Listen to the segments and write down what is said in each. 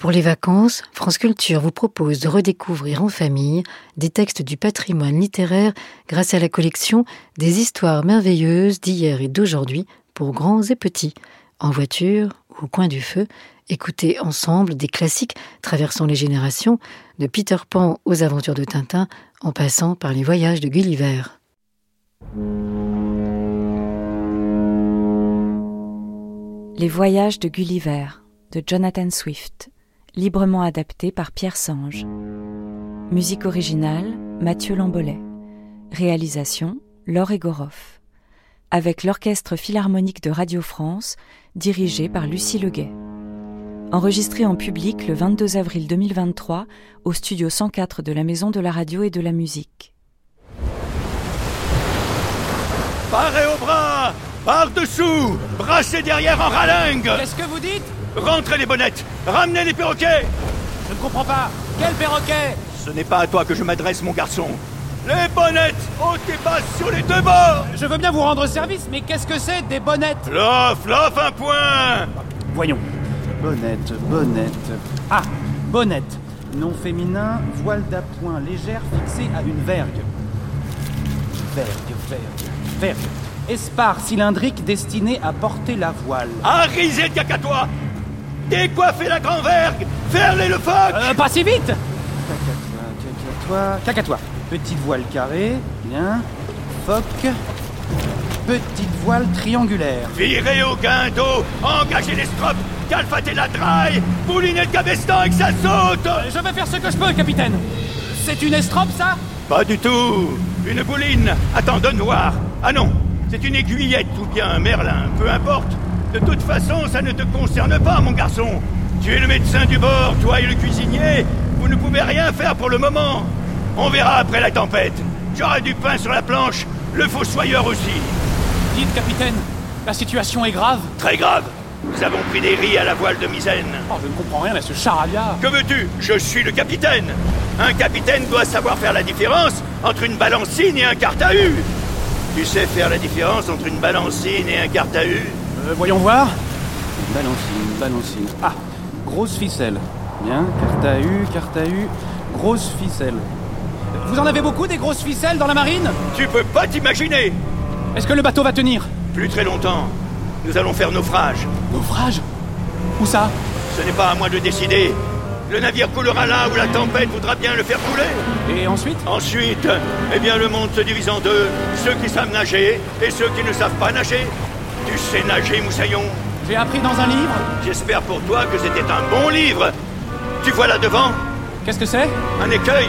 Pour les vacances, France Culture vous propose de redécouvrir en famille des textes du patrimoine littéraire grâce à la collection des histoires merveilleuses d'hier et d'aujourd'hui pour grands et petits. En voiture ou au coin du feu, écoutez ensemble des classiques traversant les générations, de Peter Pan aux aventures de Tintin, en passant par les voyages de Gulliver. Les voyages de Gulliver de Jonathan Swift librement adapté par Pierre Sange. Musique originale, Mathieu Lambolet. Réalisation, Laure Egoroff. Avec l'Orchestre Philharmonique de Radio France, dirigé par Lucie Leguet. Enregistré en public le 22 avril 2023 au studio 104 de la Maison de la Radio et de la Musique. Parez au bras Par-dessous Brassez derrière en ralingue Qu'est-ce que vous dites? Rentrez les bonnettes Ramenez les perroquets Je ne comprends pas. Quel perroquet? Ce n'est pas à toi que je m'adresse, mon garçon. Les bonnettes Haut et basse sur les deux bords Je veux bien vous rendre service, mais qu'est-ce que c'est des bonnettes? Lof, lof, un point Voyons. Bonnette, bonnette. Ah, bonnette. Nom féminin, voile d'appoint légère fixée à une vergue. Vergue, vergue, vergue. Espar cylindrique destiné à porter la voile. Arrisez le toi Décoiffez la grand vergue Ferlez le phoque Euh, pas si vite Cacatois, cacatois. Cacatois. Petite voile carrée, bien. Phoque. Petite voile triangulaire. Virez au guindeau Engagez les stropes Calfatez la draille Boulinez le cabestan et que ça saute Je vais faire ce que je peux, capitaine. C'est une estrope, ça? Pas du tout Une bouline Attends, donne voir Ah non C'est une aiguillette ou bien un merlin, peu importe De toute façon, ça ne te concerne pas, mon garçon. Tu es le médecin du bord, toi et le cuisinier. Vous ne pouvez rien faire pour le moment. On verra après la tempête. J'aurai du pain sur la planche, le fossoyeur aussi. Dites, capitaine, la situation est grave. Très grave. Nous avons pris des riz à la voile de misaine. Oh, je ne comprends rien à ce charabia. Que veux-tu? Je suis le capitaine. Un capitaine doit savoir faire la différence entre une balancine et un carte à U. Tu sais faire la différence entre une balancine et un carte à U? Euh, voyons voir. Balancine, balancine. Ah, grosse ficelle. Bien, carte à U, carte à U, grosse ficelle. Vous en avez beaucoup des grosses ficelles dans la marine? Tu peux pas t'imaginer Est-ce que le bateau va tenir? Plus très longtemps. Nous allons faire naufrage. Naufrage? Où ça? Ce n'est pas à moi de décider. Le navire coulera là où la tempête voudra bien le faire couler. Et ensuite? Ensuite, eh bien, le monde se divise en deux. Ceux qui savent nager et ceux qui ne savent pas nager. Tu sais nager, Moussaillon J'ai appris dans un livre. J'espère pour toi que c'était un bon livre. Tu vois là devant Qu'est-ce que c'est? Un écueil.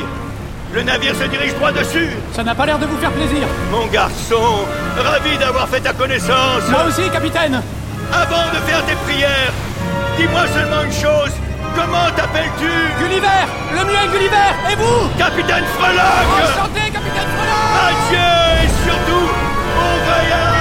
Le navire se dirige droit dessus. Ça n'a pas l'air de vous faire plaisir. Mon garçon, ravi d'avoir fait ta connaissance. Moi aussi, capitaine Avant de faire tes prières, dis-moi seulement une chose. Comment t'appelles-tu? Gulliver Le mien Gulliver Et vous? Capitaine Freloc Enchanté, capitaine Freloc Adieu et surtout, bon voyage,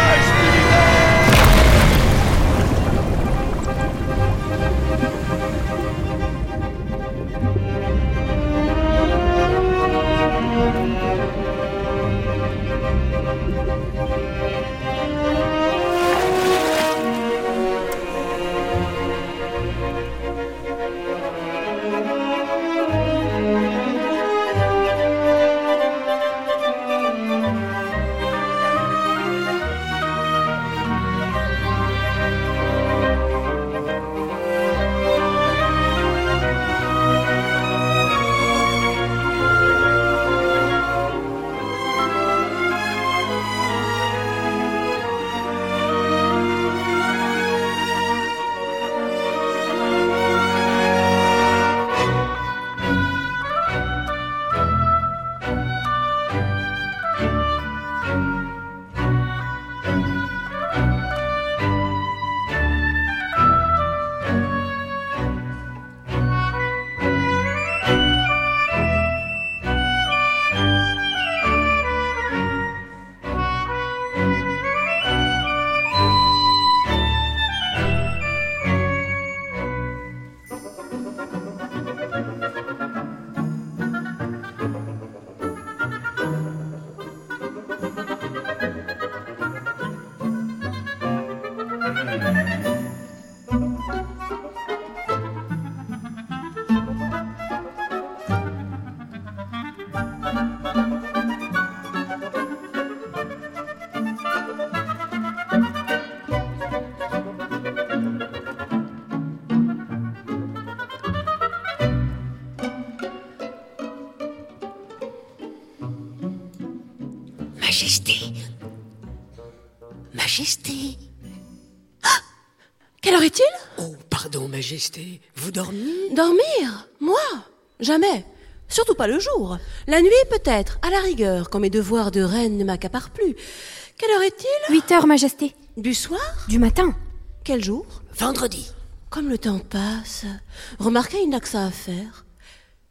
Majesté. Vous dormez? Dormir? Moi? Jamais. Surtout pas le jour. La nuit, peut-être, à la rigueur, quand mes devoirs de reine ne m'accaparent plus. Quelle heure est-il? 8 heures, Majesté. Du soir? Du matin. Quel jour? Vendredi. Comme le temps passe. Remarquez, il n'a que ça à faire.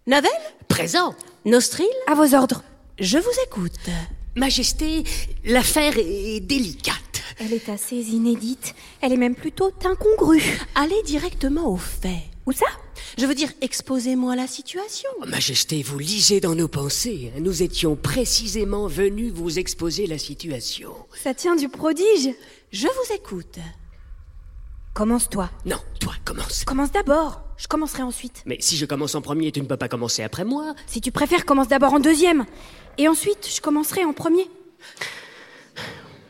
Navel? Présent. Nostril? À vos ordres. Je vous écoute. Majesté, l'affaire est délicate. Elle est assez inédite. Elle est même plutôt incongrue. Allez directement au fait. Où ça? Je veux dire, exposez-moi la situation. Oh, Majesté, vous lisez dans nos pensées. Nous étions précisément venus vous exposer la situation. Ça tient du prodige. Je vous écoute. Commence-toi. Non, toi, commence. Commence d'abord. Je commencerai ensuite. Mais si je commence en premier, tu ne peux pas commencer après moi. Si tu préfères, commence d'abord en deuxième. Et ensuite, je commencerai en premier.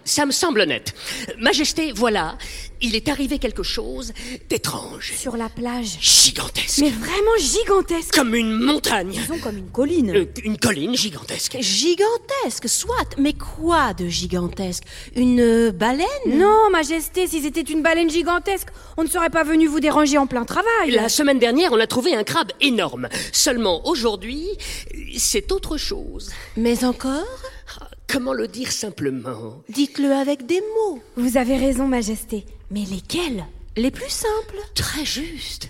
Ça me semble honnête. Majesté, voilà, il est arrivé quelque chose d'étrange, Sur la plage. gigantesque, Mais vraiment gigantesque. comme une montagne, Disons comme une colline. Euh, une colline gigantesque. Gigantesque, soit. Mais quoi de gigantesque? Une euh, baleine? Non, Majesté, si c'était une baleine gigantesque, on ne serait pas venu vous déranger en plein travail. La semaine dernière, on a trouvé un crabe énorme. Seulement aujourd'hui, c'est autre chose. Mais encore? Comment le dire simplement? Dites-le avec des mots. Vous avez raison, Majesté. Mais lesquels? Les plus simples. Très juste.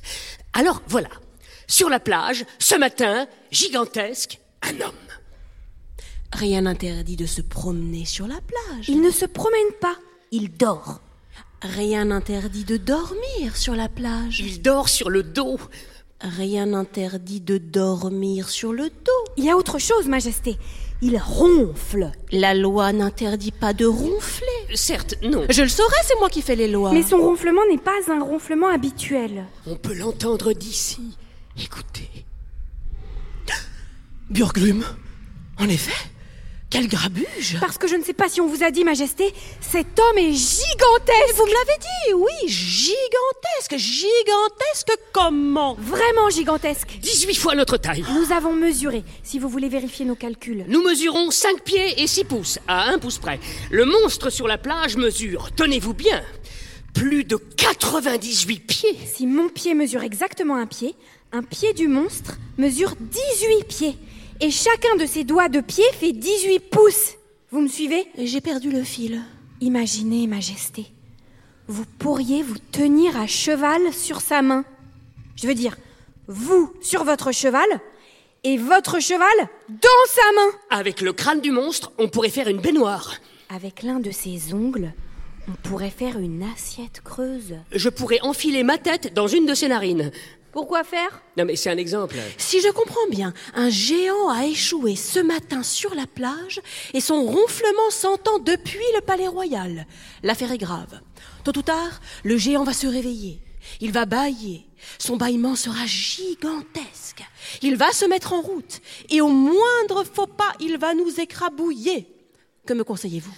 Alors voilà, sur la plage, ce matin, gigantesque, un homme. Rien n'interdit de se promener sur la plage. Il ne se promène pas. Il dort. Rien n'interdit de dormir sur la plage. Il dort sur le dos. Rien n'interdit de dormir sur le dos. Il y a autre chose, Majesté. Il ronfle. La loi n'interdit pas de ronfler. Certes, non. Je le saurais, c'est moi qui fais les lois. Mais son ronflement n'est pas un ronflement habituel. On peut l'entendre d'ici. Écoutez. Burglume En effet Quel grabuge Parce que je ne sais pas si on vous a dit, Majesté, cet homme est gigantesque. Vous me l'avez dit, oui, gigantesque, gigantesque comment Vraiment gigantesque. 18 fois notre taille. Nous avons mesuré, si vous voulez vérifier nos calculs. Nous mesurons 5 pieds et 6 pouces, à 1 pouce près. Le monstre sur la plage mesure, tenez-vous bien, plus de 98 pieds. Si mon pied mesure exactement un pied, un pied du monstre mesure 18 pieds. Et chacun de ses doigts de pied fait 18 pouces. Vous me suivez? J'ai perdu le fil. Imaginez, Majesté. Vous pourriez vous tenir à cheval sur sa main. Je veux dire, vous sur votre cheval et votre cheval dans sa main. Avec le crâne du monstre, on pourrait faire une baignoire. Avec l'un de ses ongles, on pourrait faire une assiette creuse. Je pourrais enfiler ma tête dans une de ses narines. Pourquoi faire? Non mais c'est un exemple. Si je comprends bien, un géant a échoué ce matin sur la plage et son ronflement s'entend depuis le palais royal. L'affaire est grave. Tôt ou tard, le géant va se réveiller. Il va bâiller. Son bâillement sera gigantesque. Il va se mettre en route et au moindre faux pas, il va nous écrabouiller. Que me conseillez-vous?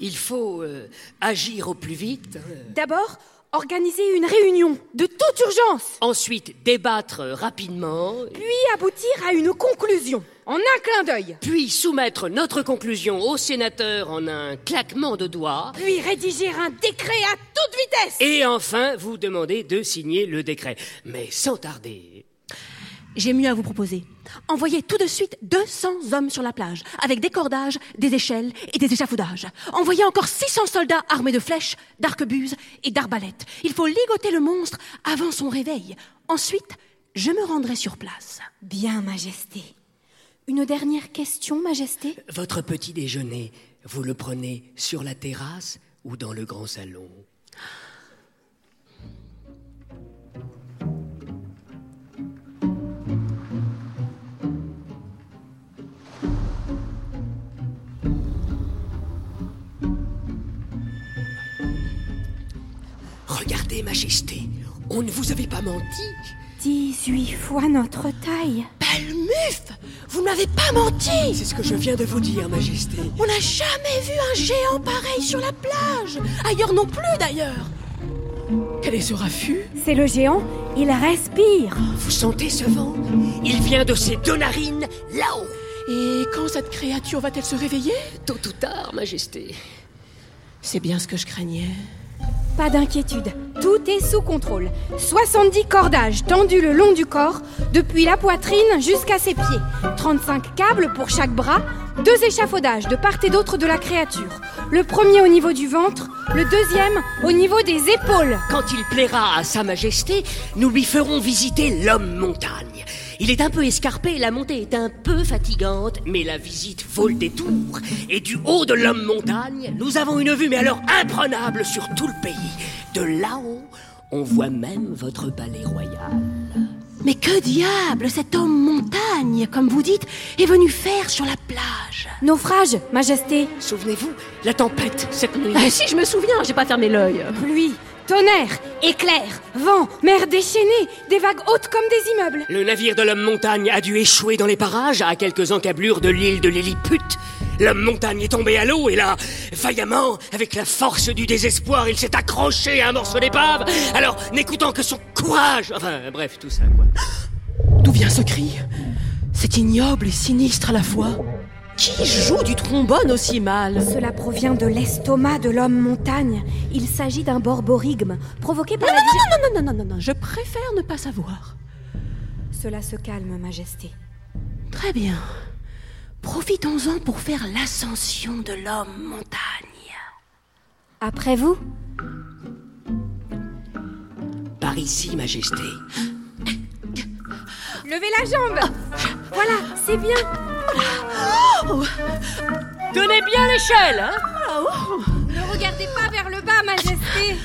Il faut euh, agir au plus vite. D'abord, organiser une réunion de toute urgence, Ensuite, débattre rapidement. puis aboutir à une conclusion en un clin d'œil, Puis soumettre notre conclusion au sénateur en un claquement de doigts. puis rédiger un décret à toute vitesse. Et enfin, vous demander de signer le décret. Mais sans tarder. J'ai mieux à vous proposer. Envoyez tout de suite 200 hommes sur la plage, avec des cordages, des échelles et des échafaudages. Envoyez encore 600 soldats armés de flèches, d'arquebuses et d'arbalètes. Il faut ligoter le monstre avant son réveil. Ensuite, je me rendrai sur place. Bien, Majesté. Une dernière question, Majesté? Votre petit déjeuner, vous le prenez sur la terrasse ou dans le grand salon? Regardez, Majesté, on ne vous avait pas menti. 18 fois notre taille. Palmuf Vous ne m'avez pas menti C'est ce que je viens de vous dire, Majesté. On n'a jamais vu un géant pareil sur la plage Ailleurs non plus d'ailleurs Quel est ce raffut? C'est le géant, il respire. Vous sentez ce vent? Il vient de ses deux narines, là-haut. Et quand cette créature va-t-elle se réveiller? Tôt ou tard, Majesté. C'est bien ce que je craignais. Pas d'inquiétude, tout est sous contrôle. 70 cordages tendus le long du corps, depuis la poitrine jusqu'à ses pieds. 35 câbles pour chaque bras, deux échafaudages de part et d'autre de la créature. Le premier au niveau du ventre, le deuxième au niveau des épaules. Quand il plaira à Sa Majesté, nous lui ferons visiter l'homme montagne. Il est un peu escarpé, la montée est un peu fatigante, mais la visite vaut le détour. Et du haut de l'homme montagne, nous avons une vue, mais alors imprenable sur tout le pays. De là-haut, on voit même votre palais royal. Mais que diable cet homme montagne, comme vous dites, est venu faire sur la plage Naufrage, Majesté. Souvenez-vous, la tempête cette nuit. Ah, Si je me souviens, j'ai pas fermé l'œil. Pluie, tonnerre, éclair, vent, mer déchaînée, des vagues hautes comme des immeubles. Le navire de l'homme montagne a dû échouer dans les parages à quelques encablures de l'île de Lilliput. L'homme montagne est tombé à l'eau et là, vaillamment, avec la force du désespoir, il s'est accroché à un morceau d'épave. Alors, n'écoutant que son courage, enfin, bref, tout ça, quoi. D'où vient ce cri? C'est ignoble et sinistre à la fois. Qui joue du trombone aussi mal Cela provient de l'estomac de l'homme montagne. Il s'agit d'un borborigme provoqué par Non, la non, non, non, non, non, non, non, je préfère ne pas savoir. Cela se calme, Majesté. Très bien. Profitons-en pour faire l'ascension de l'homme montagne. Après vous Par ici, Majesté. Levez la jambe Voilà, c'est bien Tenez bien l'échelle, hein Ne regardez pas vers le bas, Majesté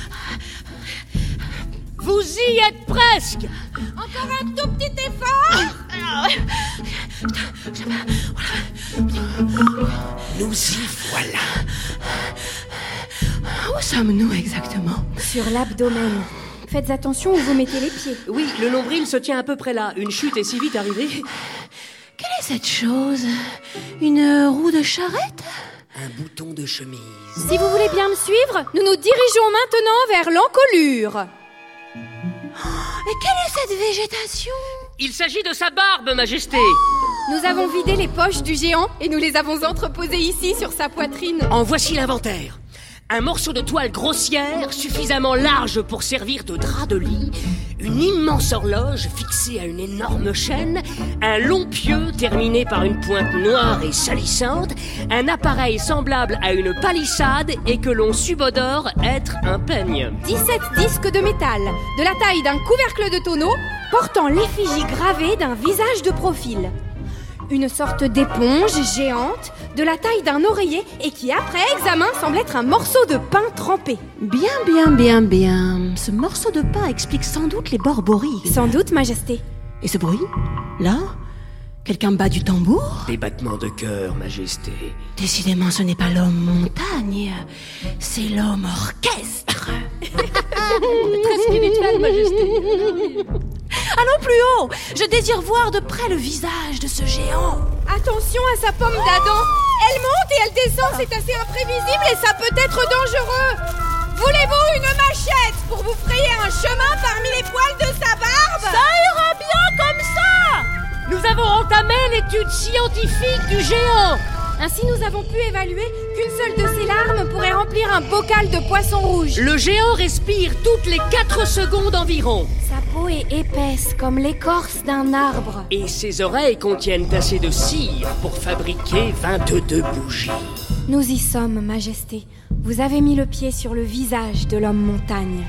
Vous y êtes presque Encore un tout petit effort Nous y voilà. Où sommes-nous exactement? Sur l'abdomen. Faites attention où vous mettez les pieds. Oui, le nombril se tient à peu près là. Une chute est si vite arrivée. Cette chose Une roue de charrette? Un bouton de chemise. Si vous voulez bien me suivre, nous nous dirigeons maintenant vers l'encolure. Et quelle est cette végétation? Il s'agit de sa barbe, Majesté. Nous avons vidé les poches du géant et nous les avons entreposées ici sur sa poitrine. En voici l'inventaire. Un morceau de toile grossière, suffisamment large pour servir de drap de lit, une immense horloge fixée à une énorme chaîne, un long pieu terminé par une pointe noire et salissante, un appareil semblable à une palissade et que l'on subodore être un peigne. 17 disques de métal, de la taille d'un couvercle de tonneau, portant l'effigie gravée d'un visage de profil. Une sorte d'éponge géante, de la taille d'un oreiller et qui, après examen, semble être un morceau de pain trempé. Bien, bien, bien, bien. Ce morceau de pain explique sans doute les borborigmes. Sans doute, Majesté. Et ce bruit Là Quelqu'un bat du tambour Des battements de cœur, Majesté. Décidément, ce n'est pas l'homme montagne, c'est l'homme orchestre. Très spirituel, Majesté. Allons plus haut Je désire voir de près le visage de ce géant. Attention à sa pomme d'Adam. Elle monte et elle descend, c'est assez imprévisible et ça peut être dangereux. Voulez-vous une machette pour vous frayer un chemin parmi les poils de sa barbe? Ça ça Nous avons entamé l'étude scientifique du géant. Ainsi, nous avons pu évaluer qu'une seule de ses larmes pourrait remplir un bocal de poisson rouge. Le géant respire toutes les 4 secondes environ. Sa peau est épaisse comme l'écorce d'un arbre. Et ses oreilles contiennent assez de cire pour fabriquer 22 bougies. Nous y sommes, Majesté. Vous avez mis le pied sur le visage de l'homme montagne.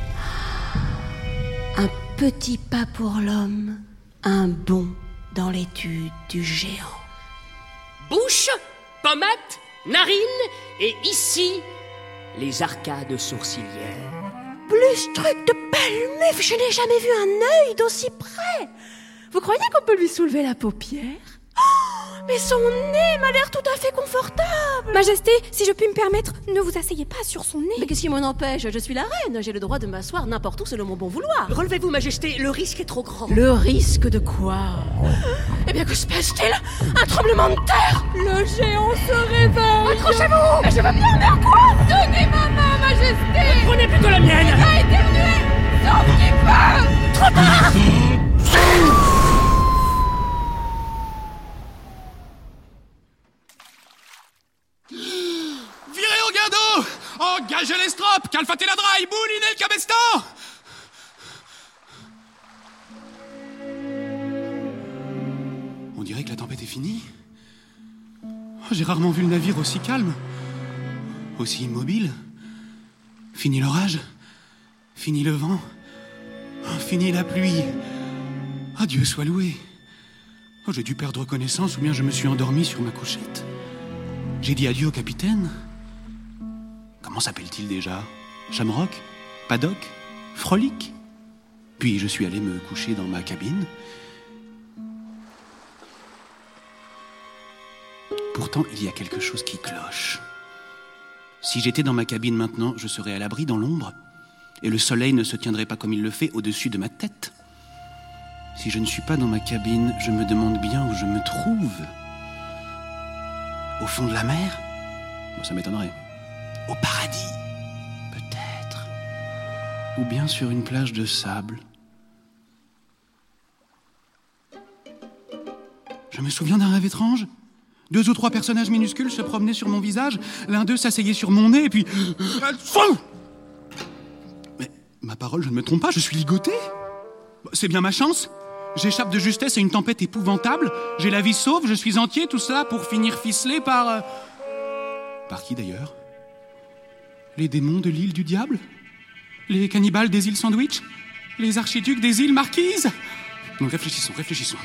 Un petit pas pour l'homme, un bond dans l'étude du géant. Bouche, pommette, narine et ici, les arcades sourcilières. Plus truc de palmuf, je n'ai jamais vu un œil d'aussi près. Vous croyez qu'on peut lui soulever la paupière? Oh, Mais son nez m'a l'air tout à fait confortable. Majesté, si je puis me permettre, ne vous asseyez pas sur son nez. Mais qu'est-ce qui m'en empêche? Je suis la reine, j'ai le droit de m'asseoir n'importe où selon mon bon vouloir. Relevez-vous, Majesté, le risque est trop grand. Le risque de quoi? Eh bien, que se passe-t-il? Un tremblement de terre Le géant se réveille. Accrochez-vous Mais je veux bien, mais à quoi? Donnez ma main, Majesté. Prenez plutôt la mienne Pas éternuer. Sans petit peu. Trop tard estrop Calfa teladra, Ibouline el cabestan On dirait que la tempête est finie. Oh, J'ai rarement vu le navire aussi calme, aussi immobile. Fini l'orage, fini le vent, oh, fini la pluie. Ah, Dieu soit loué. Oh, J'ai dû perdre connaissance ou bien je me suis endormi sur ma couchette. J'ai dit adieu au capitaine. Comment s'appelle-t-il déjà? Shamrock? Paddock? Frolic? Puis je suis allé me coucher dans ma cabine. Pourtant, il y a quelque chose qui cloche. Si j'étais dans ma cabine maintenant, je serais à l'abri dans l'ombre, et le soleil ne se tiendrait pas comme il le fait au-dessus de ma tête. Si je ne suis pas dans ma cabine, je me demande bien où je me trouve. Au fond de la mer? Ça m'étonnerait. Au paradis Peut-être. Ou bien sur une plage de sable. Je me souviens d'un rêve étrange. Deux ou trois personnages minuscules se promenaient sur mon visage. L'un d'eux s'asseyait sur mon nez et puis. Mais ma parole, je ne me trompe pas, je suis ligoté. C'est bien ma chance. J'échappe de justesse à une tempête épouvantable. J'ai la vie sauve, je suis entier, tout cela pour finir ficelé par. euh, Par qui d'ailleurs? Les démons de l'île du diable? Les cannibales des îles Sandwich? Les archiducs des îles Marquises? Réfléchissons, réfléchissons.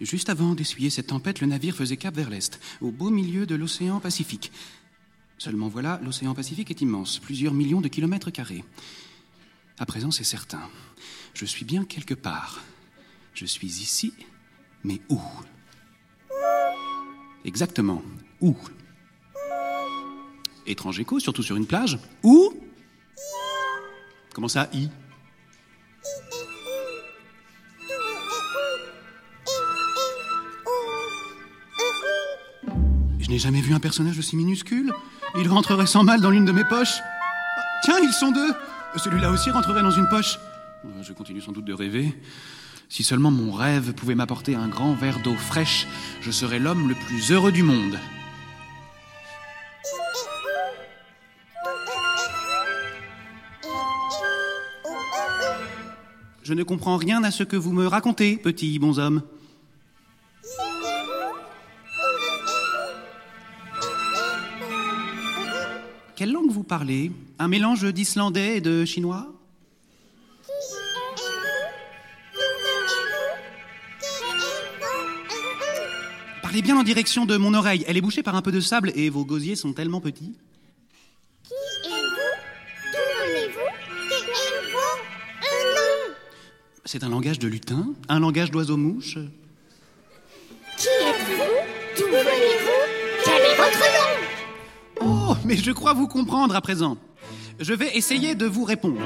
Juste avant d'essuyer cette tempête, le navire faisait cap vers l'est, au beau milieu de l'océan Pacifique. Seulement voilà, l'océan Pacifique est immense, plusieurs millions de kilomètres carrés. À présent, c'est certain. Je suis bien quelque part. Je suis ici, mais où? Exactement. Où? Étrange écho, surtout sur une plage. Où Comment ça, I Je n'ai jamais vu un personnage aussi minuscule. Il rentrerait sans mal dans l'une de mes poches. Ah, Tiens, ils sont deux. Celui-là aussi rentrerait dans une poche. Je continue sans doute de rêver. Si seulement mon rêve pouvait m'apporter un grand verre d'eau fraîche, je serais l'homme le plus heureux du monde. Je ne comprends rien à ce que vous me racontez, petit bonhomme. Quelle langue vous parlez? Un mélange d'islandais et de chinois? Parlez bien en direction de mon oreille. Elle est bouchée par un peu de sable et vos gosiers sont tellement petits. C'est un langage de lutin Un langage d'oiseau-mouche Qui êtes-vous? D'où venez-vous? Quel est votre nom? Oh, mais je crois vous comprendre à présent. Je vais essayer de vous répondre.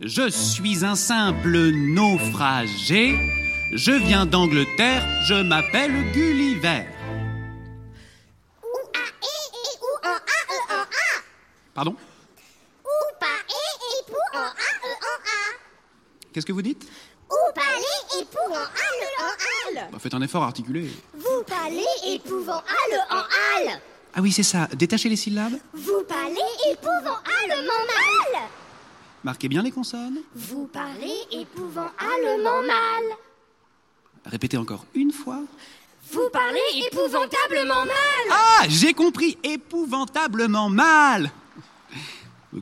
Je suis un simple naufragé. Je viens d'Angleterre. Je m'appelle Gulliver. Ou A E et ou en A E en A Pardon Ou pas E et pour en A E en A Qu'est-ce que vous dites? Ou parler et pour en A le en al Bah, Faites un effort articulé. Vous parlez et pouvant en al Ah oui, c'est ça. Détachez les syllabes. Vous parlez et pouvant A le mal Marquez bien les consonnes. Vous parlez et pouvant A le mal Répétez encore une fois. Vous parlez épouvantablement mal Ah, j'ai compris. Épouvantablement mal.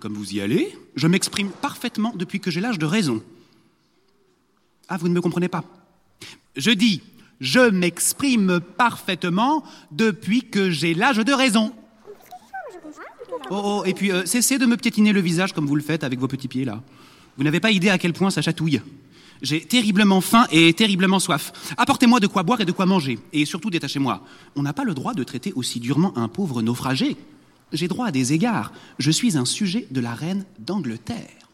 Comme vous y allez, je m'exprime parfaitement depuis que j'ai l'âge de raison. Ah, vous ne me comprenez pas. Je dis, je m'exprime parfaitement depuis que j'ai l'âge de raison. Oh, oh, et puis euh, cessez de me piétiner le visage comme vous le faites avec vos petits pieds là. Vous n'avez pas idée à quel point ça chatouille. J'ai terriblement faim et terriblement soif. Apportez-moi de quoi boire et de quoi manger. Et surtout, détachez-moi. On n'a pas le droit de traiter aussi durement un pauvre naufragé. J'ai droit à des égards. Je suis un sujet de la reine d'Angleterre.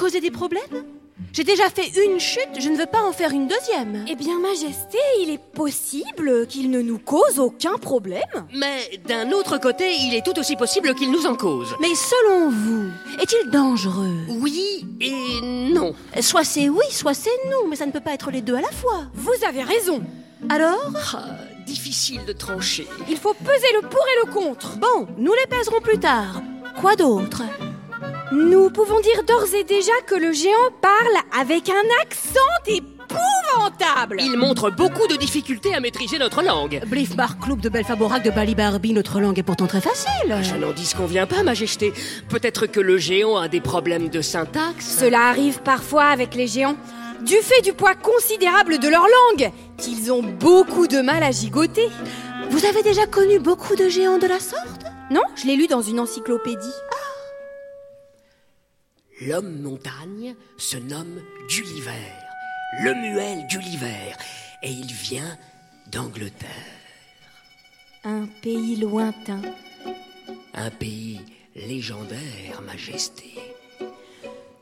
Causer des problèmes J'ai déjà fait une chute, je ne veux pas en faire une deuxième. Eh bien, Majesté, il est possible qu'il ne nous cause aucun problème. Mais d'un autre côté, il est tout aussi possible qu'il nous en cause. Mais selon vous, est-il dangereux Oui et non. Soit c'est oui, soit c'est non, mais ça ne peut pas être les deux à la fois. Vous avez raison. Alors Ah, difficile de trancher. Il faut peser le pour et le contre. Bon, nous les pèserons plus tard. Quoi d'autre? Nous pouvons dire d'ores et déjà que le géant parle avec un accent épouvantable. Il montre beaucoup de difficultés à maîtriser notre langue. Bliffbar Club de Belfaborac de Bali Barbie, notre langue est pourtant très facile. Je n'en disconviens pas, Majesté. Peut-être que le géant a des problèmes de syntaxe. Cela arrive parfois avec les géants, du fait du poids considérable de leur langue, qu'ils ont beaucoup de mal à gigoter. Vous avez déjà connu beaucoup de géants de la sorte? Non, je l'ai lu dans une encyclopédie. L'homme montagne se nomme Gulliver, le muel Gulliver, et il vient d'Angleterre, Un pays lointain. un pays légendaire, Majesté.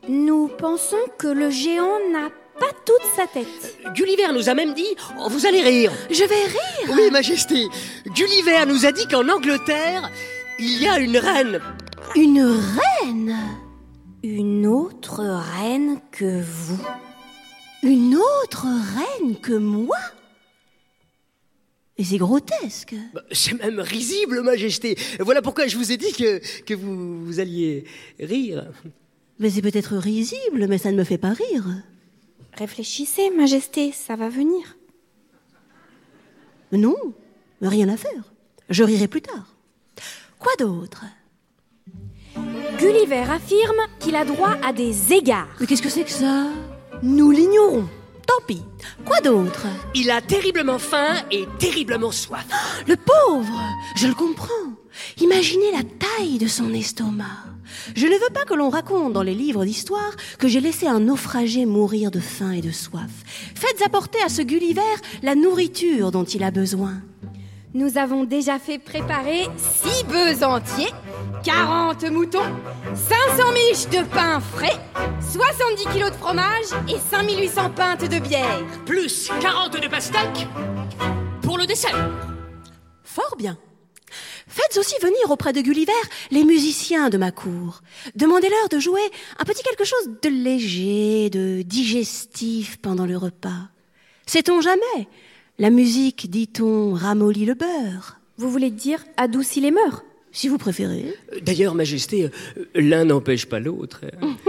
Nous pensons que le géant n'a pas toute sa tête. Gulliver nous a même dit oh, Vous allez rire Je vais rire Oui, Majesté Gulliver nous a dit qu'en Angleterre, il y a une reine. Une reine? Une autre reine que vous. Une autre reine que moi? Et c'est grotesque. Bah, C'est même risible, Majesté. Voilà pourquoi je vous ai dit que, que vous, vous alliez rire. Mais c'est peut-être risible, mais ça ne me fait pas rire. Réfléchissez, Majesté, ça va venir. Non, rien à faire. Je rirai plus tard. Quoi d'autre? Gulliver affirme qu'il a droit à des égards. Mais qu'est-ce que c'est que ça? Nous l'ignorons. Tant pis. Quoi d'autre? Il a terriblement faim et terriblement soif. Le pauvre Je le comprends. Imaginez la taille de son estomac. Je ne veux pas que l'on raconte dans les livres d'histoire que j'ai laissé un naufragé mourir de faim et de soif. Faites apporter à ce Gulliver la nourriture dont il a besoin. Nous avons déjà fait préparer 6 bœufs entiers, 40 moutons, 500 miches de pain frais, 70 kilos de fromage et 5800 pintes de bière. Plus 40 de pastèques pour le dessert. Fort bien. Faites aussi venir auprès de Gulliver les musiciens de ma cour. Demandez-leur de jouer un petit quelque chose de léger, de digestif pendant le repas. Sait-on jamais La musique, dit-on, ramollit le beurre. Vous voulez dire adoucit les mœurs? Si vous préférez. D'ailleurs, Majesté, euh, l'un n'empêche pas l'autre.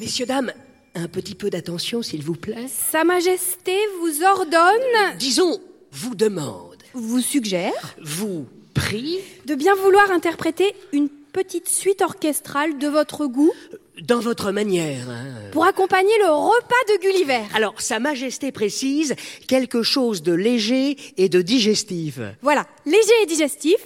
Messieurs, dames, un petit peu d'attention, s'il vous plaît. Sa Majesté vous ordonne, Disons, vous demande, vous suggère, vous prie, de bien vouloir interpréter une petite suite orchestrale de votre goût dans votre manière. hein. pour accompagner le repas de Gulliver. Alors, Sa Majesté précise quelque chose de léger et de digestif. Voilà, léger et digestif,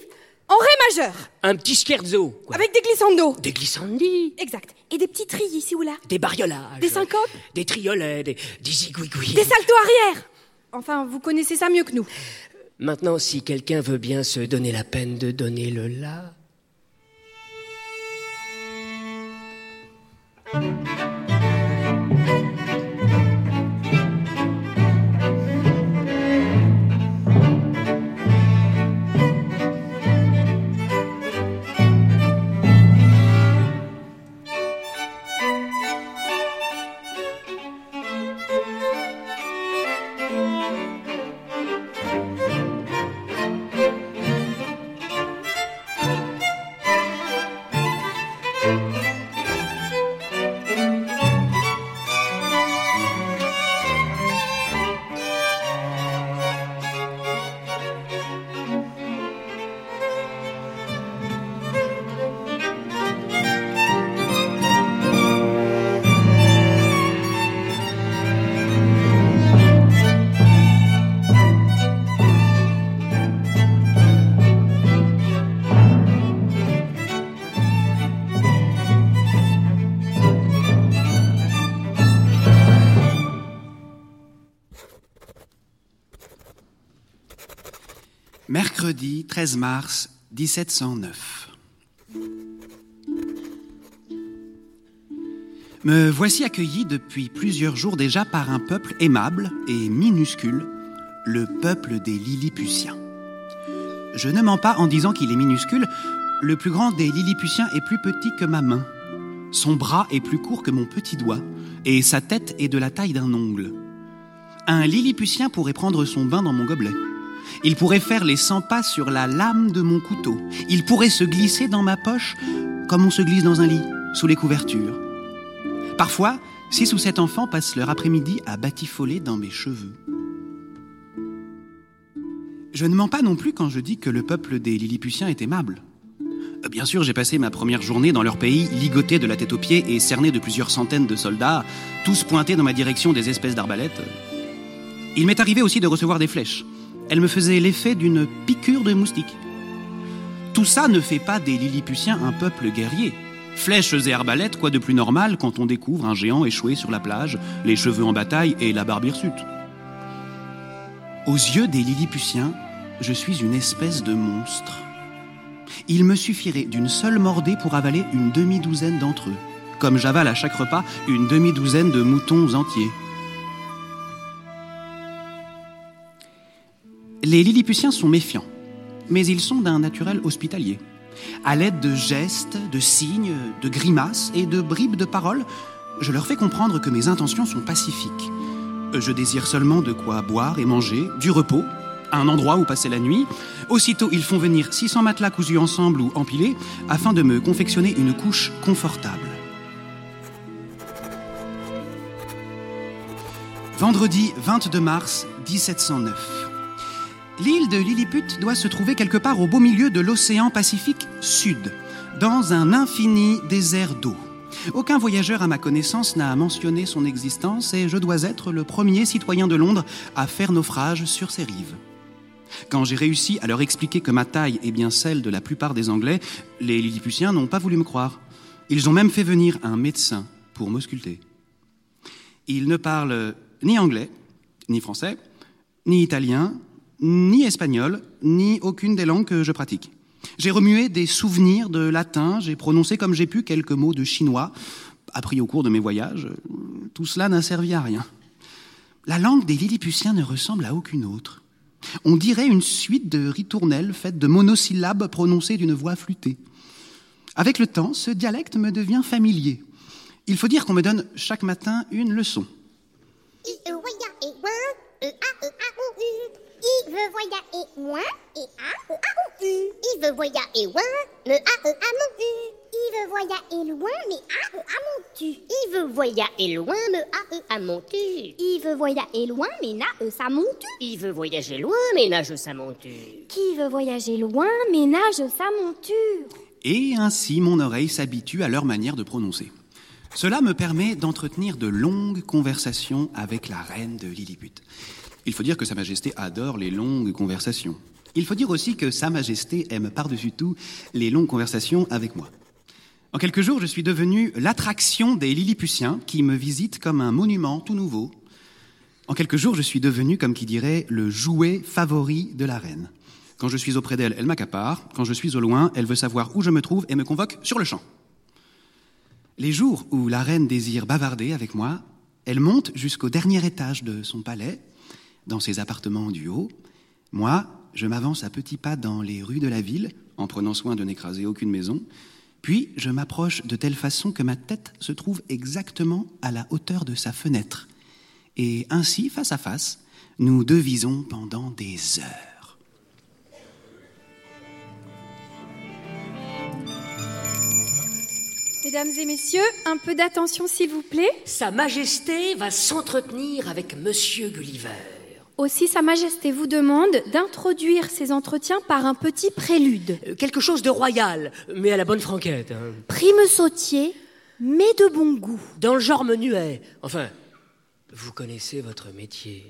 en ré majeur, Un petit scherzo, quoi. avec des glissando. Des glissandis, Exact. Et des petits trilles ici ou là. des bariolages, Des syncopes des triolets, des, des zigouigouis. Des saltos arrière. Enfin, vous connaissez ça mieux que nous. Maintenant, si quelqu'un veut bien se donner la peine de donner le la. 13 mars 1709. Me voici accueilli depuis plusieurs jours déjà par un peuple aimable et minuscule, le peuple des Lilliputiens. Je ne mens pas en disant qu'il est minuscule, le plus grand des Lilliputiens est plus petit que ma main. Son bras est plus court que mon petit doigt, et sa tête est de la taille d'un ongle. Un Lilliputien pourrait prendre son bain dans mon gobelet. Il pourrait faire les 100 pas sur la lame de mon couteau. Il pourrait se glisser dans ma poche comme on se glisse dans un lit, sous les couvertures. Parfois, six ou sept enfants passent leur après-midi à batifoler dans mes cheveux. Je ne mens pas non plus quand je dis que le peuple des Lilliputiens est aimable. Euh, Bien sûr, j'ai passé ma première journée dans leur pays, ligoté de la tête aux pieds et cerné de plusieurs centaines de soldats, tous pointés dans ma direction des espèces d'arbalètes. Il m'est arrivé aussi de recevoir des flèches. Elles me faisaient l'effet d'une piqûre de moustique. Tout ça ne fait pas des Lilliputiens un peuple guerrier. Flèches et arbalètes, quoi de plus normal quand on découvre un géant échoué sur la plage, les cheveux en bataille et la barbe hirsute? Aux yeux des Lilliputiens, je suis une espèce de monstre. Il me suffirait d'une seule mordée pour avaler une demi-douzaine d'entre eux, comme j'avale à chaque repas une demi-douzaine de moutons entiers. Les Lilliputiens sont méfiants, mais ils sont d'un naturel hospitalier. À l'aide de gestes, de signes, de grimaces et de bribes de paroles, je leur fais comprendre que mes intentions sont pacifiques. Je désire seulement de quoi boire et manger, du repos, un endroit où passer la nuit. Aussitôt, ils font venir 600 matelas cousus ensemble ou empilés afin de me confectionner une couche confortable. Vendredi 22 mars 1709. L'île de Lilliput doit se trouver quelque part au beau milieu de l'océan Pacifique Sud, dans un infini désert d'eau. Aucun voyageur à ma connaissance n'a mentionné son existence et je dois être le premier citoyen de Londres à faire naufrage sur ses rives. Quand j'ai réussi à leur expliquer que ma taille est bien celle de la plupart des Anglais, les Lilliputiens n'ont pas voulu me croire. Ils ont même fait venir un médecin pour m'ausculter. Ils ne parlent ni anglais, ni français, ni italien, ni espagnol, ni aucune des langues que je pratique. J'ai remué des souvenirs de latin, j'ai prononcé comme j'ai pu quelques mots de chinois, appris au cours de mes voyages. Tout cela n'a servi à rien. La langue des Lilliputiens ne ressemble à aucune autre. On dirait une suite de ritournelles faites de monosyllabes prononcées d'une voix flûtée. Avec le temps, ce dialecte me devient familier. Il faut dire qu'on me donne chaque matin une leçon. I, E, Y, A, E, ouin. E, A, E, A, O, U. I veut voya et ouin. Et A, E, A, O, U. I veut voya et ouin. Me A, E, A, mon U. I veut voya et loin. Mais A, E, A, mon tu. I veut voya et loin. Me A, E, A, mon tu. Il veut voyager loin, mais na, eux, ça monte. Il veut voyager loin, mais nage sa monture. Qui veut voyager loin, mais nage sa monture. Et ainsi mon oreille s'habitue à leur manière de prononcer. Cela me permet d'entretenir de longues conversations avec la reine de Lilliput. Il faut dire que Sa Majesté adore les longues conversations. Il faut dire aussi que Sa Majesté aime par-dessus tout les longues conversations avec moi. En quelques jours, je suis devenu l'attraction des Lilliputiens qui me visitent comme un monument tout nouveau. En quelques jours, je suis devenu, comme qui dirait, le jouet favori de la reine. Quand je suis auprès d'elle, elle m'accapare. Quand je suis au loin, elle veut savoir où je me trouve et me convoque sur le champ. Les jours où la reine désire bavarder avec moi, elle monte jusqu'au dernier étage de son palais, dans ses appartements du haut. Moi, je m'avance à petits pas dans les rues de la ville, en prenant soin de n'écraser aucune maison. Puis, je m'approche de telle façon que ma tête se trouve exactement à la hauteur de sa fenêtre. Et ainsi, face à face, nous devisons pendant des heures. Mesdames et messieurs, un peu d'attention s'il vous plaît. Sa Majesté va s'entretenir avec Monsieur Gulliver. Aussi, Sa Majesté vous demande d'introduire ces entretiens par un petit prélude. Euh, Quelque chose de royal, mais à la bonne franquette. hein. Prime sautier, mais de bon goût. Dans le genre menuet. Enfin, vous connaissez votre métier.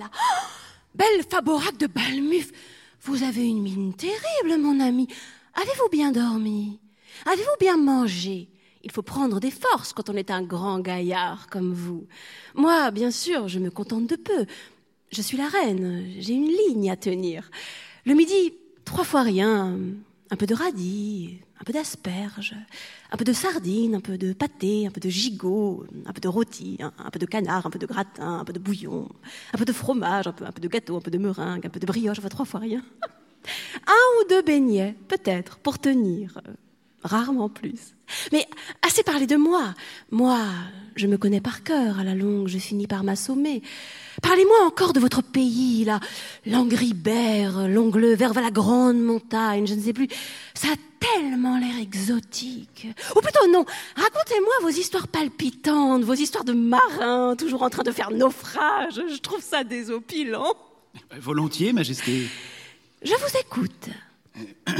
Belle Faborac de Balmuf, vous avez une mine terrible, mon ami. Avez-vous bien dormi? Avez-vous bien mangé? Il faut prendre des forces quand on est un grand gaillard comme vous. Moi, bien sûr, je me contente de peu. Je suis la reine, j'ai une ligne à tenir. Le midi, trois fois rien. Un peu de radis, un peu d'asperges, un peu de sardines, un peu de pâté, un peu de gigot, un peu de rôti, un, peu de canard, un peu de gratin, un peu de bouillon, un peu de fromage, un peu, de gâteau, un peu de meringue, un peu de brioche, enfin trois fois rien. Un ou deux beignets, peut-être, pour tenir. euh, Rarement plus. Mais assez parlé de moi. Moi, je me connais par cœur. À la longue, je finis par m'assommer. Parlez-moi encore de votre pays, là. Langribert, l'ongle vers la grande montagne, je ne sais plus. Ça a tellement l'air exotique. Ou plutôt non, racontez-moi vos histoires palpitantes, vos histoires de marins, toujours en train de faire naufrage. Je trouve ça désopilant. Volontiers, Majesté. Je vous écoute.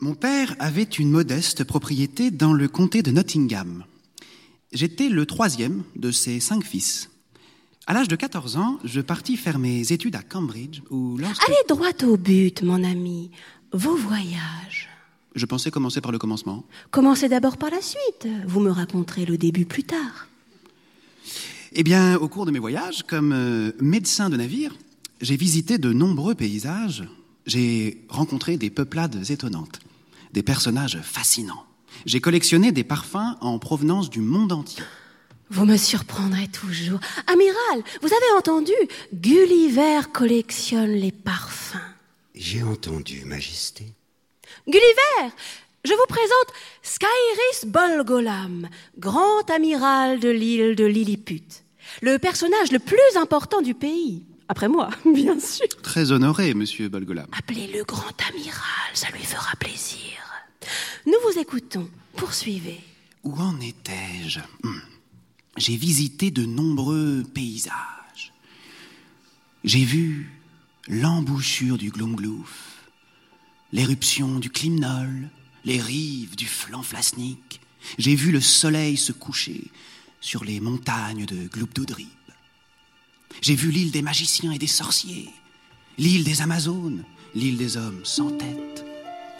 Mon père avait une modeste propriété dans le comté de Nottingham. J'étais le troisième de ses cinq fils. À l'âge de 14 ans, je partis faire mes études à Cambridge, où lorsque... Allez droit au but, mon ami. Vos voyages. Je pensais commencer par le commencement. Commencez d'abord par la suite. Vous me raconterez le début plus tard. Eh bien, au cours de mes voyages, comme euh, médecin de navire, j'ai visité de nombreux paysages. J'ai rencontré des peuplades étonnantes, des personnages fascinants. J'ai collectionné des parfums en provenance du monde entier. Vous me surprendrez toujours. Amiral, vous avez entendu? Gulliver collectionne les parfums. J'ai entendu, Majesté. Gulliver, je vous présente Skyris Bolgolam, grand amiral de l'île de Lilliput. Le personnage le plus important du pays. Après moi, bien sûr. Très honoré, monsieur Bolgolam. Appelez-le grand amiral, ça lui fera plaisir. Nous vous écoutons. Poursuivez. Où en étais-je? Hmm. J'ai visité de nombreux paysages. J'ai vu l'embouchure du Glumglouf, l'éruption du Klimnol, les rives du flanc Flasnik. J'ai vu le soleil se coucher sur les montagnes de Glubdudrib. J'ai vu l'île des magiciens et des sorciers, l'île des Amazones, l'île des hommes sans tête,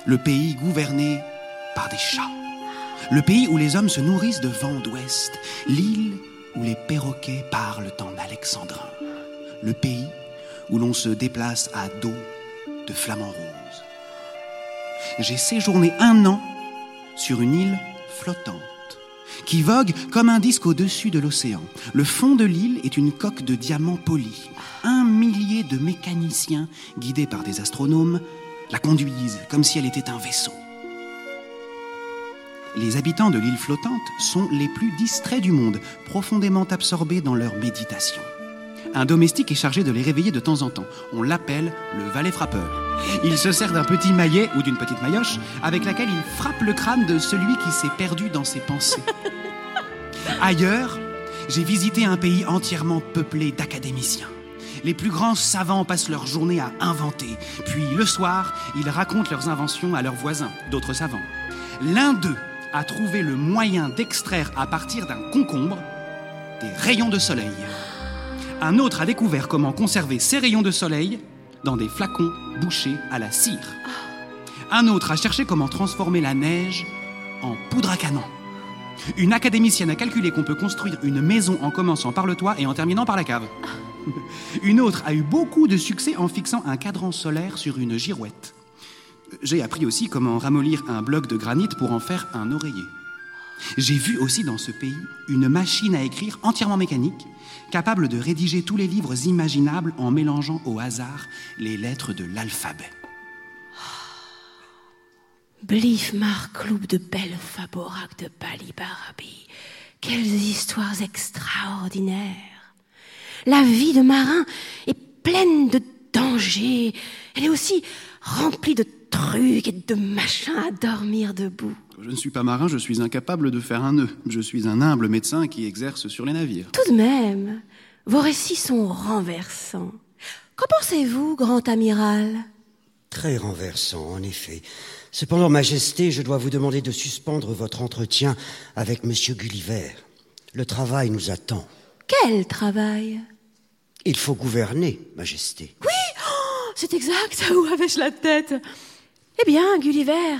le pays gouverné par des chats, le pays où les hommes se nourrissent de vent d'ouest, l'île où les perroquets parlent en alexandrin, le pays où l'on se déplace à dos de flamants roses. J'ai séjourné un an sur une île flottante qui vogue comme un disque au-dessus de l'océan. Le fond de l'île est une coque de diamants polis. Un millier de mécaniciens, guidés par des astronomes, la conduisent comme si elle était un vaisseau. Les habitants de l'île flottante sont les plus distraits du monde, profondément absorbés dans leur méditation. Un domestique est chargé de les réveiller de temps en temps. On l'appelle le valet frappeur. Il se sert d'un petit maillet ou d'une petite maillotche avec laquelle il frappe le crâne de celui qui s'est perdu dans ses pensées. Ailleurs, j'ai visité un pays entièrement peuplé d'académiciens. Les plus grands savants passent leur journée à inventer, puis le soir, ils racontent leurs inventions à leurs voisins, d'autres savants. L'un d'eux a trouvé le moyen d'extraire à partir d'un concombre des rayons de soleil. Un autre a découvert comment conserver ces rayons de soleil dans des flacons bouchés à la cire. Un autre a cherché comment transformer la neige en poudre à canon. Une académicienne a calculé qu'on peut construire une maison en commençant par le toit et en terminant par la cave. Une autre a eu beaucoup de succès en fixant un cadran solaire sur une girouette. J'ai appris aussi comment ramollir un bloc de granit pour en faire un oreiller. J'ai vu aussi dans ce pays une machine à écrire entièrement mécanique, capable de rédiger tous les livres imaginables en mélangeant au hasard les lettres de l'alphabet. Blif Markloub de Belle Faborac de Bali Barabi. Quelles histoires extraordinaires. La vie de marin est pleine de dangers. Elle est aussi remplie de trucs et de machins à dormir debout. Je ne suis pas marin, je suis incapable de faire un nœud. Je suis un humble médecin qui exerce sur les navires. Tout de même, vos récits sont renversants. Qu'en pensez-vous, grand amiral? Très renversant, en effet. Cependant, Majesté, je dois vous demander de suspendre votre entretien avec Monsieur Gulliver. Le travail nous attend. Quel travail? Il faut gouverner, Majesté. Oui oh, C'est exact, où avais-je la tête? Eh bien, Gulliver,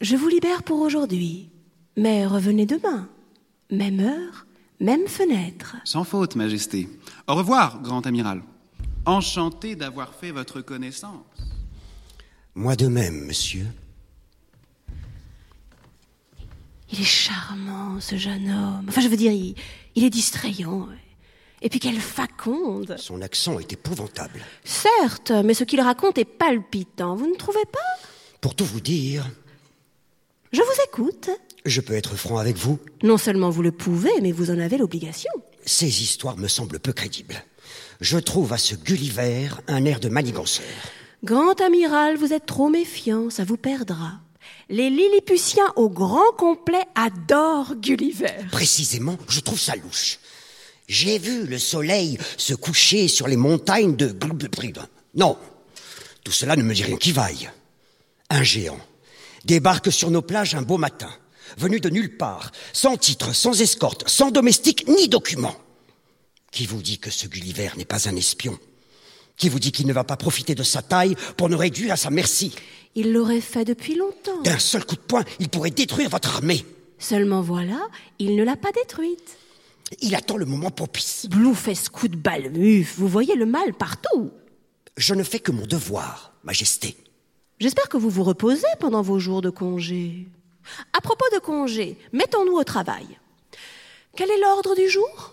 je vous libère pour aujourd'hui. Mais revenez demain. Même heure, même fenêtre. Sans faute, Majesté. Au revoir, grand amiral. Enchanté d'avoir fait votre connaissance. Moi de même, monsieur. Il est charmant, ce jeune homme. Enfin, je veux dire, il, il est distrayant. Et puis quelle faconde Son accent est épouvantable. Certes, mais ce qu'il raconte est palpitant, vous ne trouvez pas? Pour tout vous dire, Je vous écoute. je peux être franc avec vous. Non seulement vous le pouvez, mais vous en avez l'obligation. Ces histoires me semblent peu crédibles. Je trouve à ce Gulliver un air de maniganceur. Grand amiral, vous êtes trop méfiant, ça vous perdra. Les Lilliputiens au grand complet adorent Gulliver. Précisément, je trouve ça louche. J'ai vu le soleil se coucher sur les montagnes de. Non, tout cela ne me dit rien qui vaille. Un géant débarque sur nos plages un beau matin, venu de nulle part, sans titre, sans escorte, sans domestique ni document. Qui vous dit que ce Gulliver n'est pas un espion? Qui vous dit qu'il ne va pas profiter de sa taille pour nous réduire à sa merci? Il l'aurait fait depuis longtemps. D'un seul coup de poing, il pourrait détruire votre armée. Seulement voilà, il ne l'a pas détruite. Il attend le moment propice. Bluefesse coup de balmuf, vous voyez le mal partout. Je ne fais que mon devoir, Majesté. J'espère que vous vous reposez pendant vos jours de congé. À propos de congé, mettons-nous au travail. Quel est l'ordre du jour?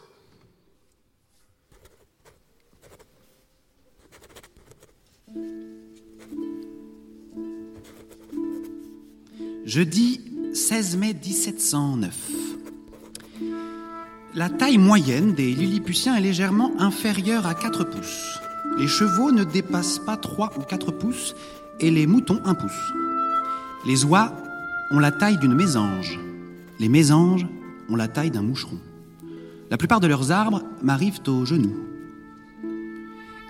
Jeudi 16 mai 1709. La taille moyenne des Lilliputiens est légèrement inférieure à 4 pouces. Les chevaux ne dépassent pas 3 ou 4 pouces et les moutons 1 pouce. Les oies ont la taille d'une mésange. Les mésanges ont la taille d'un moucheron. La plupart de leurs arbres m'arrivent aux genoux.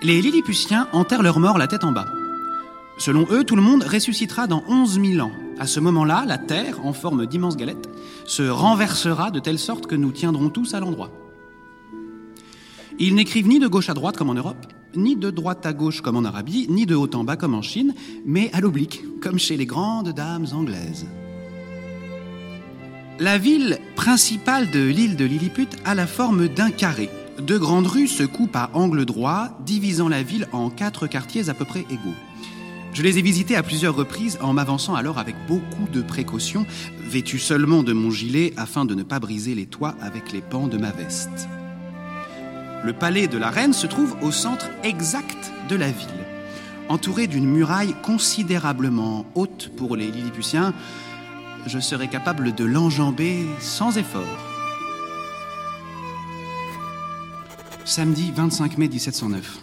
Les Lilliputiens enterrent leurs morts la tête en bas. Selon eux, tout le monde ressuscitera dans 11 000 ans. À ce moment-là, la terre, en forme d'immense galette, se renversera de telle sorte que nous tiendrons tous à l'endroit. Ils n'écrivent ni de gauche à droite comme en Europe, ni de droite à gauche comme en Arabie, ni de haut en bas comme en Chine, mais à l'oblique, comme chez les grandes dames anglaises. La ville principale de l'île de Lilliput a la forme d'un carré. Deux grandes rues se coupent à angle droit, divisant la ville en quatre quartiers à peu près égaux. Je les ai visités à plusieurs reprises en m'avançant alors avec beaucoup de précautions, vêtu seulement de mon gilet afin de ne pas briser les toits avec les pans de ma veste. Le palais de la reine se trouve au centre exact de la ville, entouré d'une muraille considérablement haute pour les Lilliputiens. Je serais capable de l'enjamber sans effort. Samedi 25 mai 1709.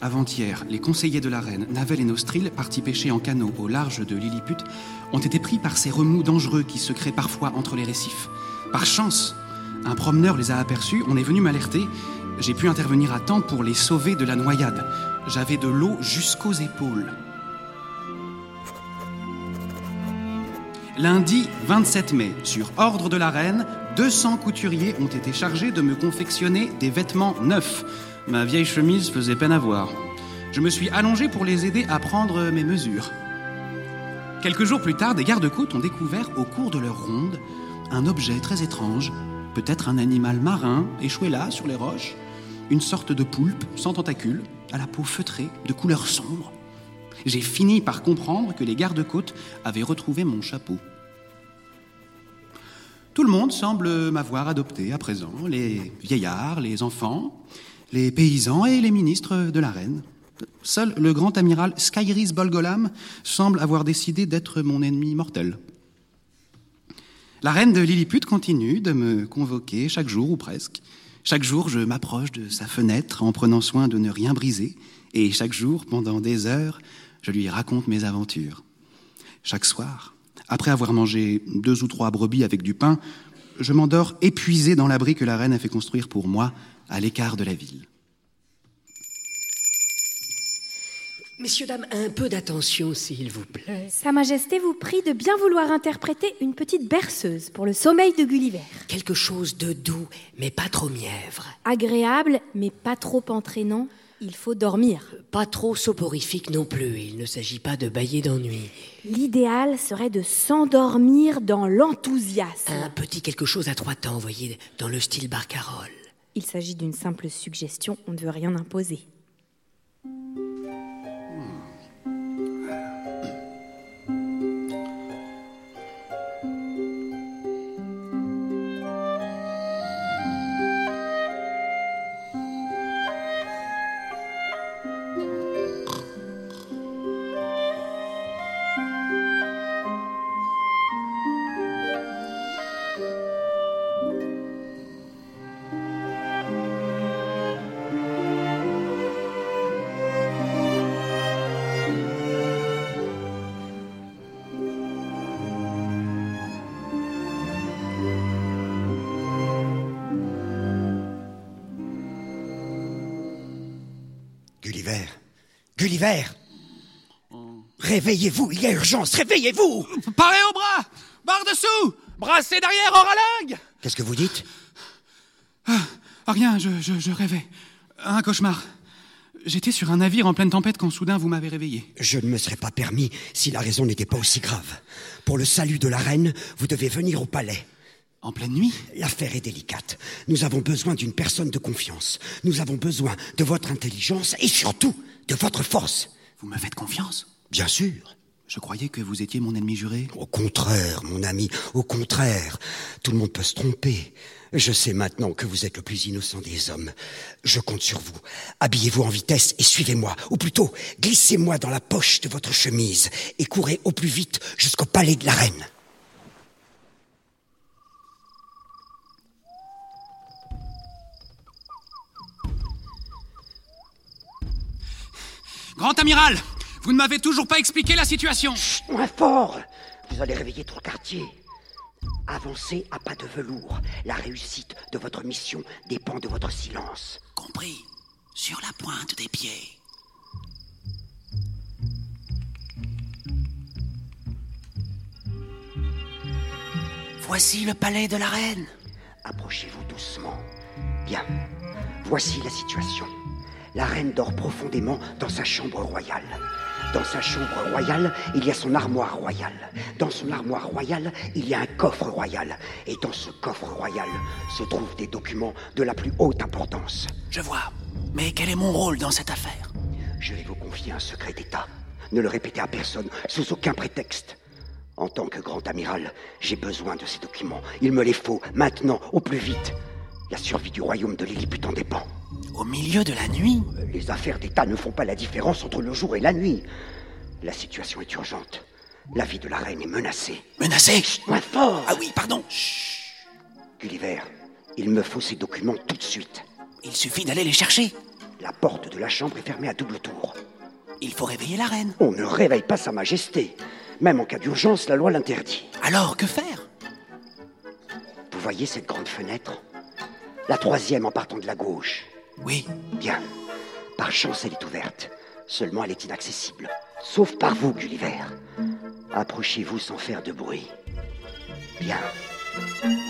Avant-hier, les conseillers de la reine, Navel et Nostril, partis pêcher en canot au large de Lilliput, ont été pris par ces remous dangereux qui se créent parfois entre les récifs. Par chance, un promeneur les a aperçus, on est venu m'alerter. J'ai pu intervenir à temps pour les sauver de la noyade. J'avais de l'eau jusqu'aux épaules. Lundi 27 mai, sur ordre de la reine, 200 couturiers ont été chargés de me confectionner des vêtements neufs. Ma vieille chemise faisait peine à voir. Je me suis allongé pour les aider à prendre mes mesures. Quelques jours plus tard, des gardes-côtes ont découvert au cours de leur ronde un objet très étrange, peut-être un animal marin échoué là sur les roches, une sorte de poulpe sans tentacules, à la peau feutrée, de couleur sombre. J'ai fini par comprendre que les gardes-côtes avaient retrouvé mon chapeau. Tout le monde semble m'avoir adopté à présent, les vieillards, les enfants, les paysans et les ministres de la reine. Seul le grand amiral Skyris Bolgolam semble avoir décidé d'être mon ennemi mortel. La reine de Lilliput continue de me convoquer chaque jour ou presque. Chaque jour, je m'approche de sa fenêtre en prenant soin de ne rien briser, et chaque jour, pendant des heures, je lui raconte mes aventures. Chaque soir, après avoir mangé deux ou trois brebis avec du pain, je m'endors épuisé dans l'abri que la reine a fait construire pour moi à l'écart de la ville. Messieurs, dames, un peu d'attention, s'il vous plaît. Sa Majesté vous prie de bien vouloir interpréter une petite berceuse pour le sommeil de Gulliver. Quelque chose de doux, mais pas trop mièvre. Agréable, mais pas trop entraînant. Il faut dormir. Pas trop soporifique non plus. Il ne s'agit pas de bailler d'ennui. L'idéal serait de s'endormir dans l'enthousiasme. Un petit quelque chose à trois temps, voyez, dans le style Barcarolle. Il s'agit d'une simple suggestion, on ne veut rien imposer. Gulliver Réveillez-vous, il y a urgence, réveillez-vous Parez au bras Barre dessous Brassez derrière en ralingue Qu'est-ce que vous dites? Ah, Rien, je, je, je rêvais. Un cauchemar. J'étais sur un navire en pleine tempête quand soudain vous m'avez réveillé. Je ne me serais pas permis si la raison n'était pas aussi grave. Pour le salut de la reine, vous devez venir au palais. En pleine nuit? L'affaire est délicate. Nous avons besoin d'une personne de confiance. Nous avons besoin de votre intelligence et surtout de votre force. Vous me faites confiance Bien sûr. Je croyais que vous étiez mon ennemi juré. Au contraire, mon ami, au contraire. Tout le monde peut se tromper. Je sais maintenant que vous êtes le plus innocent des hommes. Je compte sur vous. Habillez-vous en vitesse et suivez-moi. Ou plutôt, glissez-moi dans la poche de votre chemise et courez au plus vite jusqu'au palais de la reine. Grand amiral, vous ne m'avez toujours pas expliqué la situation. Chut, moins fort Vous allez réveiller tout le quartier. Avancez à pas de velours. La réussite de votre mission dépend de votre silence. Compris. Sur la pointe des pieds. Voici le palais de la reine. Approchez-vous doucement. Bien. Voici la situation. La reine dort profondément dans sa chambre royale. Dans sa chambre royale, il y a son armoire royale. Dans son armoire royale, il y a un coffre royal. Et dans ce coffre royal se trouvent des documents de la plus haute importance. Je vois. Mais quel est mon rôle dans cette affaire? Je vais vous confier un secret d'État. Ne le répétez à personne, sous aucun prétexte. En tant que grand amiral, j'ai besoin de ces documents. Il me les faut, maintenant, au plus vite. La survie du royaume de Lilliput en dépend. Au milieu de la nuit Les affaires d'État ne font pas la différence entre le jour et la nuit. La situation est urgente. La vie de la reine est menacée. Menacée Chut, moins fort Ah oui, pardon. Chut Gulliver, il me faut ces documents tout de suite. Il suffit d'aller les chercher. La porte de la chambre est fermée à double tour. Il faut réveiller la reine. On ne réveille pas Sa Majesté. Même en cas d'urgence, la loi l'interdit. Alors, que faire? Vous voyez cette grande fenêtre? La troisième en partant de la gauche. Oui. Bien. Par chance, elle est ouverte. Seulement, elle est inaccessible. Sauf par vous, Gulliver. Approchez-vous sans faire de bruit. Bien.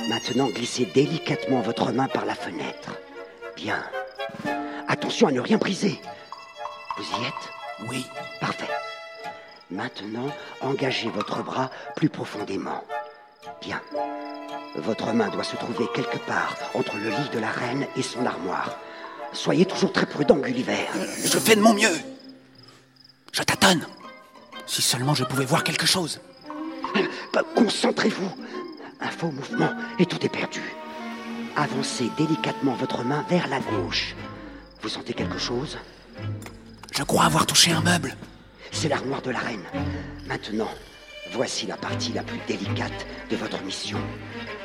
Maintenant, glissez délicatement votre main par la fenêtre. Bien. Attention à ne rien briser. Vous y êtes? Oui. Parfait. Maintenant, engagez votre bras plus profondément. Bien. Votre main doit se trouver quelque part entre le lit de la reine et son armoire. Soyez toujours très prudent, Gulliver. Je fais de mon mieux. Je tâtonne. Si seulement je pouvais voir quelque chose. Concentrez-vous. Un faux mouvement et tout est perdu. Avancez délicatement votre main vers la gauche. Vous sentez quelque chose? Je crois avoir touché un meuble. C'est l'armoire de la reine. Maintenant, voici la partie la plus délicate de votre mission.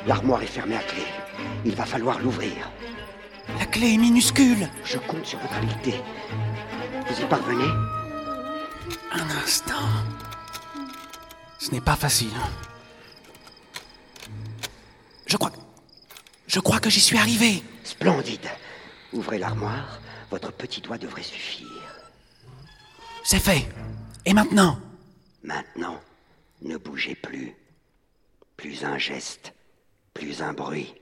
L'armoire est fermée à clé. Il va falloir l'ouvrir. La clé est minuscule. Je compte sur votre habileté. Vous y parvenez Un instant. Ce n'est pas facile. Je crois. Je crois que j'y suis arrivé. Splendide. Ouvrez l'armoire. Votre petit doigt devrait suffire. C'est fait. Et maintenant? Maintenant, ne bougez plus. Plus un geste, plus un bruit.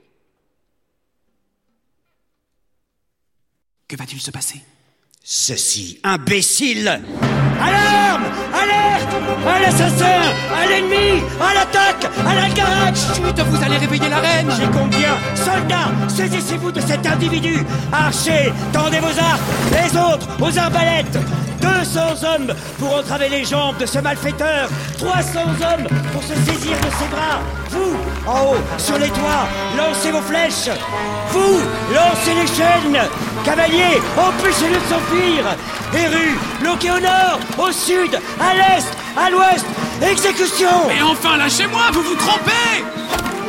Que va-t-il se passer? Ceci, imbécile! Alarme! Alerte! À l'assassin! À l'ennemi! À l'attaque! À la garage Chut, vous allez réveiller la reine. J'ai combien? Soldats Saisissez-vous de cet individu. Archers Tendez vos arcs Les autres Aux arbalètes 200 hommes pour entraver les jambes de ce malfaiteur 300 hommes pour se saisir de ses bras. Vous, en haut, sur les toits, lancez vos flèches. Vous, lancez les chaînes. Cavaliers, empêchez-le de s'enfuir. Les rues, bloquées au nord, au sud, à l'est, à l'ouest. Exécution. Mais enfin, lâchez-moi, vous vous trompez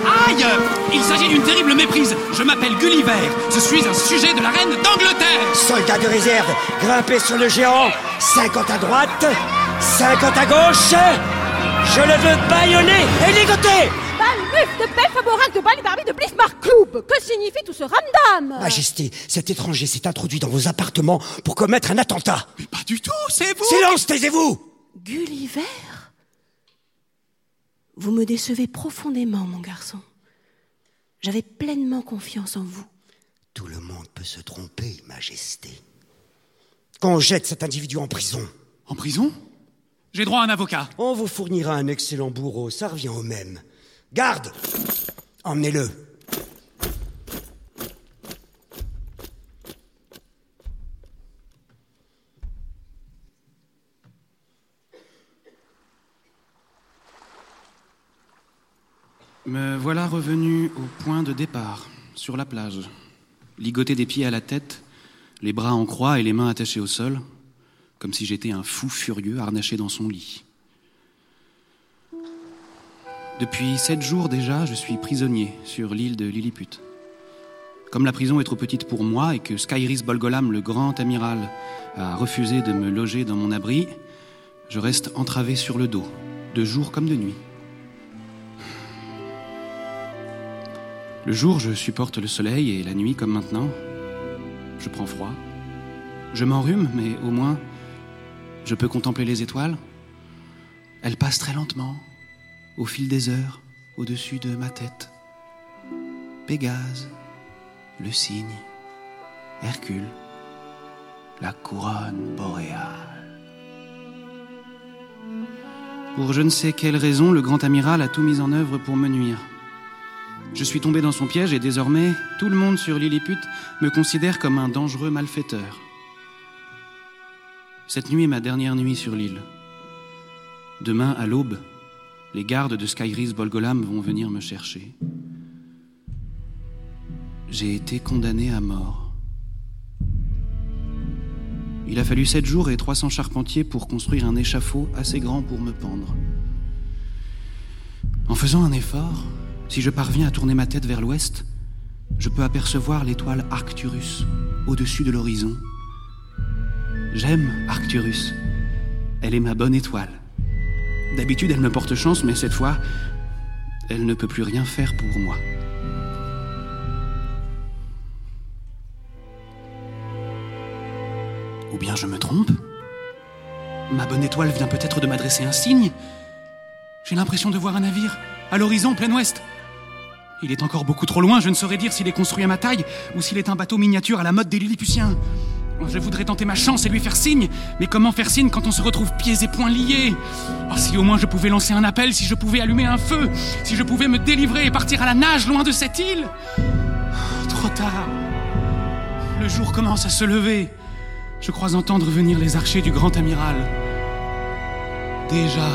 Aïe Il s'agit d'une terrible méprise. Je m'appelle Gulliver. Je suis un sujet de la reine d'Angleterre. Soldats de réserve, grimpez sur le géant. 50 à droite, 50 à gauche. Je le veux baïonner et ligoter de Belfaborac de Balibarbi de Blismarcloub Que signifie tout ce ramdam? Majesté, cet étranger s'est introduit dans vos appartements pour commettre un attentat. Mais pas du tout, c'est vous Silence, taisez-vous Gulliver? Vous me décevez profondément, mon garçon. J'avais pleinement confiance en vous. Tout le monde peut se tromper, Majesté. Qu'on jette cet individu en prison. En prison? J'ai droit à un avocat. On vous fournira un excellent bourreau, ça revient au même. Garde Emmenez-le. Me voilà revenu au point de départ, sur la plage, ligoté des pieds à la tête, les bras en croix et les mains attachées au sol, comme si j'étais un fou furieux harnaché dans son lit. Depuis sept jours déjà, je suis prisonnier sur l'île de Lilliput. Comme la prison est trop petite pour moi et que Skyris Bolgolam, le grand amiral, a refusé de me loger dans mon abri, je reste entravé sur le dos, de jour comme de nuit. Le jour, je supporte le soleil et la nuit, comme maintenant, je prends froid. Je m'enrhume, mais au moins, je peux contempler les étoiles. Elles passent très lentement, au fil des heures, au-dessus de ma tête. Pégase, le cygne, Hercule, la couronne boréale. Pour je ne sais quelle raison, le grand amiral a tout mis en œuvre pour me nuire. Je suis tombé dans son piège et désormais, tout le monde sur Lilliput me considère comme un dangereux malfaiteur. Cette nuit est ma dernière nuit sur l'île. Demain, à l'aube, les gardes de Skyris Bolgolam vont venir me chercher. J'ai été condamné à mort. Il a fallu sept jours et 300 charpentiers pour construire un échafaud assez grand pour me pendre. En faisant un effort, si je parviens à tourner ma tête vers l'ouest, je peux apercevoir l'étoile Arcturus au-dessus de l'horizon. J'aime Arcturus. Elle est ma bonne étoile. D'habitude, elle me porte chance, mais cette fois, elle ne peut plus rien faire pour moi. Ou bien je me trompe? Ma bonne étoile vient peut-être de m'adresser un signe? J'ai l'impression de voir un navire à l'horizon plein ouest. Il est encore beaucoup trop loin, je ne saurais dire s'il est construit à ma taille ou s'il est un bateau miniature à la mode des Lilliputiens. Je voudrais tenter ma chance et lui faire signe, mais comment faire signe quand on se retrouve pieds et poings liés? Oh, Si au moins je pouvais lancer un appel, si je pouvais allumer un feu, si je pouvais me délivrer et partir à la nage loin de cette île oh, Trop tard. Le jour commence à se lever. Je crois entendre venir les archers du grand amiral. Déjà.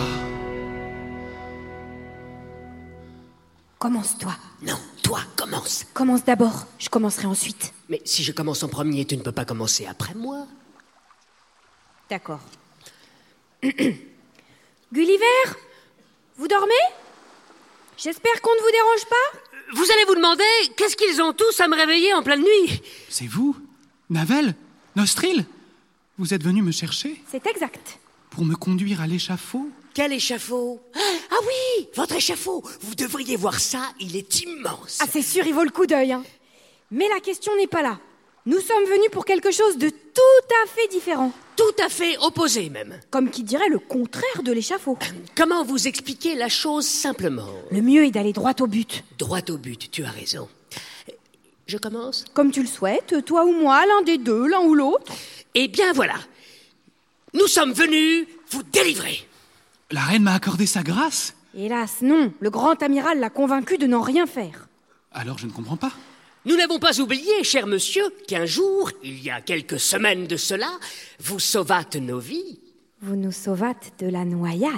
Commence-toi. Non, toi, commence. Commence d'abord, je commencerai ensuite. Mais si je commence en premier, tu ne peux pas commencer après moi. D'accord. Gulliver Vous dormez? J'espère qu'on ne vous dérange pas Vous allez vous demander, qu'est-ce qu'ils ont tous à me réveiller en pleine nuit? C'est vous? Navel? Nostril? Vous êtes venu me chercher? C'est exact. Pour me conduire à l'échafaud? Quel échafaud Ah oui, votre échafaud Vous devriez voir ça, il est immense. Ah, c'est sûr, il vaut le coup d'œil. hein. Mais la question n'est pas là. Nous sommes venus pour quelque chose de tout à fait différent. Tout à fait opposé même. Comme qui dirait le contraire de l'échafaud. Comment vous expliquer la chose simplement? Le mieux est d'aller droit au but. Droit au but, tu as raison. Je commence? Comme tu le souhaites, toi ou moi, l'un des deux, l'un ou l'autre. Eh bien voilà. Nous sommes venus vous délivrer. La reine m'a accordé sa grâce Hélas, non. Le grand amiral l'a convaincu de n'en rien faire. Alors je ne comprends pas. Nous n'avons pas oublié, cher monsieur, qu'un jour, il y a quelques semaines de cela, vous sauvâtes nos vies. Vous nous sauvâtes de la noyade.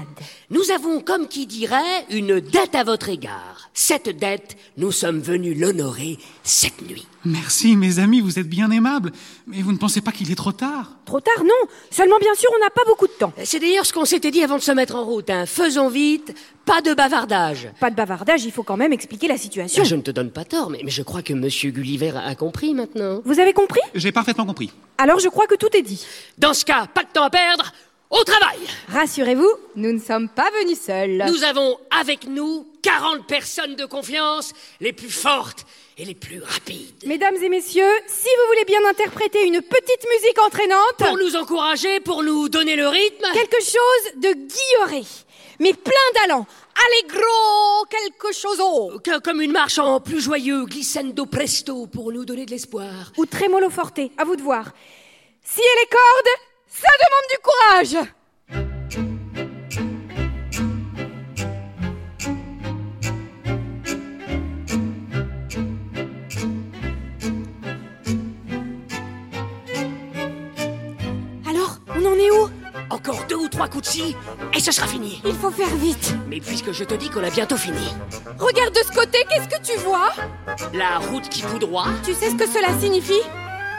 Nous avons, comme qui dirait, une dette à votre égard. Cette dette, nous sommes venus l'honorer cette nuit. Merci, mes amis, vous êtes bien aimables. Mais vous ne pensez pas qu'il est trop tard Trop tard, non. Seulement, bien sûr, on n'a pas beaucoup de temps. C'est d'ailleurs ce qu'on s'était dit avant de se mettre en route. Hein. Faisons vite, pas de bavardage. Pas de bavardage, il faut quand même expliquer la situation. Je ne te donne pas tort, mais, mais je crois que Monsieur Gulliver a compris maintenant. Vous avez compris? J'ai parfaitement compris. Alors je crois que tout est dit. Dans ce cas, pas de temps à perdre. Au travail Rassurez-vous, nous ne sommes pas venus seuls. Nous avons avec nous 40 personnes de confiance, les plus fortes et les plus rapides. Mesdames et messieurs, si vous voulez bien interpréter une petite musique entraînante... Pour nous encourager, pour nous donner le rythme... Quelque chose de guilleré, mais plein d'allant. Allegro, quelque chose au... Comme une marche en plus joyeux, glissando presto, pour nous donner de l'espoir. Ou tremolo forte, à vous de voir. Si elle est corde, ça demande du courage Alors, on en est où? Encore deux ou trois coups de scie, et ce sera fini. Il faut faire vite. Mais puisque je te dis qu'on a bientôt fini. Regarde de ce côté, qu'est-ce que tu vois? La route qui coud droit, Tu sais ce que cela signifie?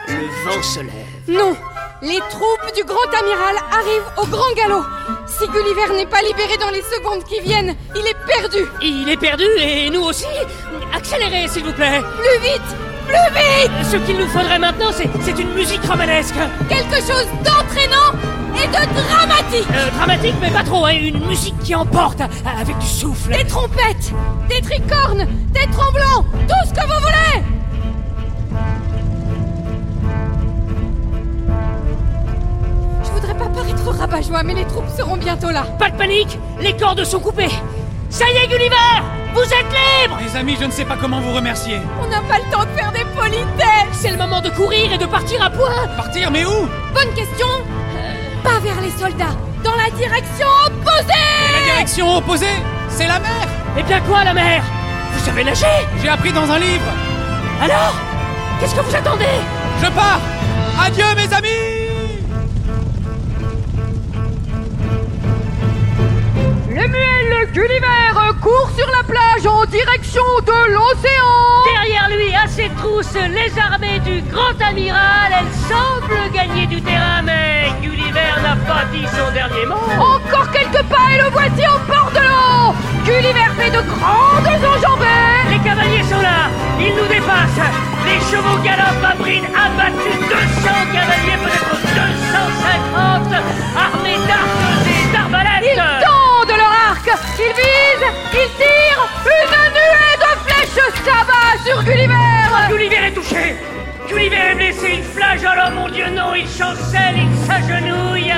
Le vent se lève. Non Les troupes du grand amiral arrivent au grand galop. Si Gulliver n'est pas libéré dans les secondes qui viennent, il est perdu. Il est perdu, et nous aussi. Accélérez, s'il vous plaît. Plus vite Plus vite. Ce qu'il nous faudrait maintenant, c'est c'est une musique romanesque. Quelque chose d'entraînant et de dramatique. Euh, dramatique, mais pas trop, hein, une musique qui emporte, euh, avec du souffle. Des trompettes Des tricornes Des tremblants Tout ce que vous voulez voudrais pas paraître rabat-joie, mais les troupes seront bientôt là. Pas de panique, les cordes sont coupées. Ça y est, Gulliver Vous êtes libre. Mes amis, je ne sais pas comment vous remercier. On n'a pas le temps de faire des politesses. C'est le moment de courir et de partir à point. Partir, mais où? Bonne question. Pas vers les soldats, dans la direction opposée. La direction opposée C'est la mer. Eh bien quoi, la mer? Vous savez nager? J'ai appris dans un livre. Alors Qu'est-ce que vous attendez? Je pars. Adieu, mes amis Lemuel Gulliver court sur la plage en direction de l'océan Derrière lui, à ses trousses, les armées du grand amiral, elles semblent gagner du terrain, mais Gulliver n'a pas dit son dernier mot. Encore quelques pas et le voici au bord de l'eau Gulliver fait de grandes enjambées Les cavaliers sont là, ils nous dépassent. Les chevaux galopent à bride abattus, 200 cavaliers, peut-être 250, armés d'arcs Ils visent Ils tirent Une nuée de flèches s'abat sur Gulliver. Gulliver est touché. Gulliver est blessé, il flageole, oh mon Dieu non, il chancelle, il s'agenouille,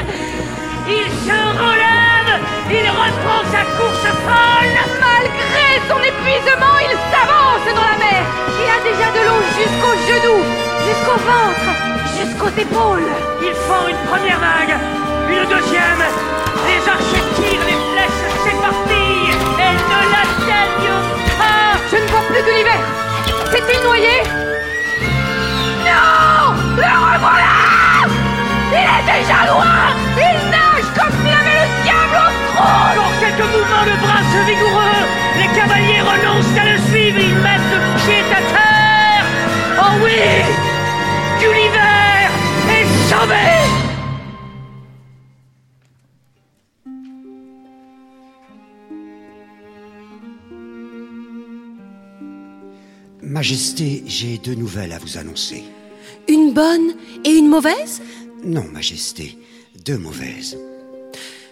il se relève, il reprend sa course folle. Malgré son épuisement, il s'avance dans la mer. Il a déjà de l'eau jusqu'aux genoux, jusqu'au ventre, jusqu'aux épaules. Ils font une première vague, une deuxième, les archers tirent, les pas Je ne vois plus Gulliver S'est-il noyé. Non Le revoilà. Il est déjà loin. Il nage comme s'il avait le diable au trône. Quelques mouvements de bras vigoureux, les cavaliers renoncent à le suivre, ils mettent le pied à terre. Oh oui Gulliver est sauvé Majesté, j'ai deux nouvelles à vous annoncer. Une bonne et une mauvaise? Non, Majesté, deux mauvaises.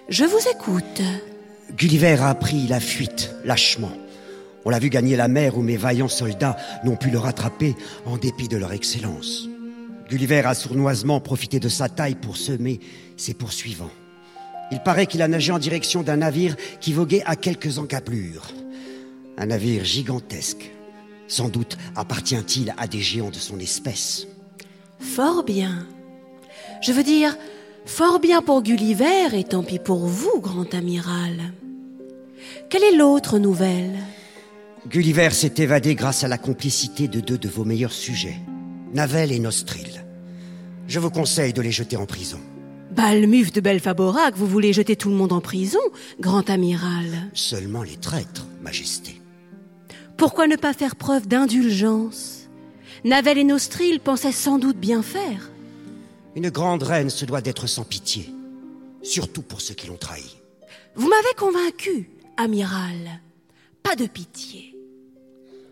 Je vous écoute. Gulliver a pris la fuite, lâchement. On l'a vu gagner la mer où mes vaillants soldats n'ont pu le rattraper en dépit de leur excellence. Gulliver a sournoisement profité de sa taille pour semer ses poursuivants. Il paraît qu'il a nagé en direction d'un navire qui voguait à quelques encablures. Un navire gigantesque. Sans doute appartient-il à des géants de son espèce. Fort bien. Je veux dire, fort bien pour Gulliver et tant pis pour vous, grand amiral. Quelle est l'autre nouvelle? Gulliver s'est évadé grâce à la complicité de deux de vos meilleurs sujets, Navel et Nostril. Je vous conseille de les jeter en prison. Balmuf de Belfaborac, vous voulez jeter tout le monde en prison, grand amiral? Seulement les traîtres, Majesté. Pourquoi ne pas faire preuve d'indulgence? Navel et Nostril pensaient sans doute bien faire. Une grande reine se doit d'être sans pitié, surtout pour ceux qui l'ont trahi. Vous m'avez convaincu, amiral. Pas de pitié.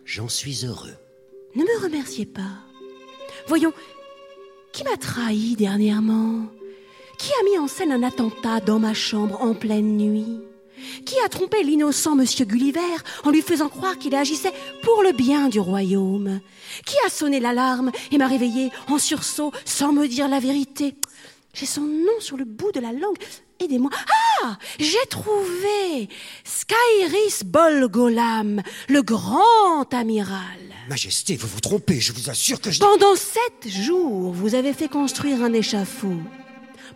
J'en suis heureux. Ne me remerciez pas. Voyons, qui m'a trahi dernièrement? Qui a mis en scène un attentat dans ma chambre en pleine nuit? Qui a trompé l'innocent monsieur Gulliver en lui faisant croire qu'il agissait pour le bien du royaume? Qui a sonné l'alarme et m'a réveillé en sursaut sans me dire la vérité? J'ai son nom sur le bout de la langue. Aidez-moi. Ah J'ai trouvé Skyris Bolgolam, le grand amiral. Majesté, vous vous trompez, je vous assure que je... Pendant sept jours, vous avez fait construire un échafaud.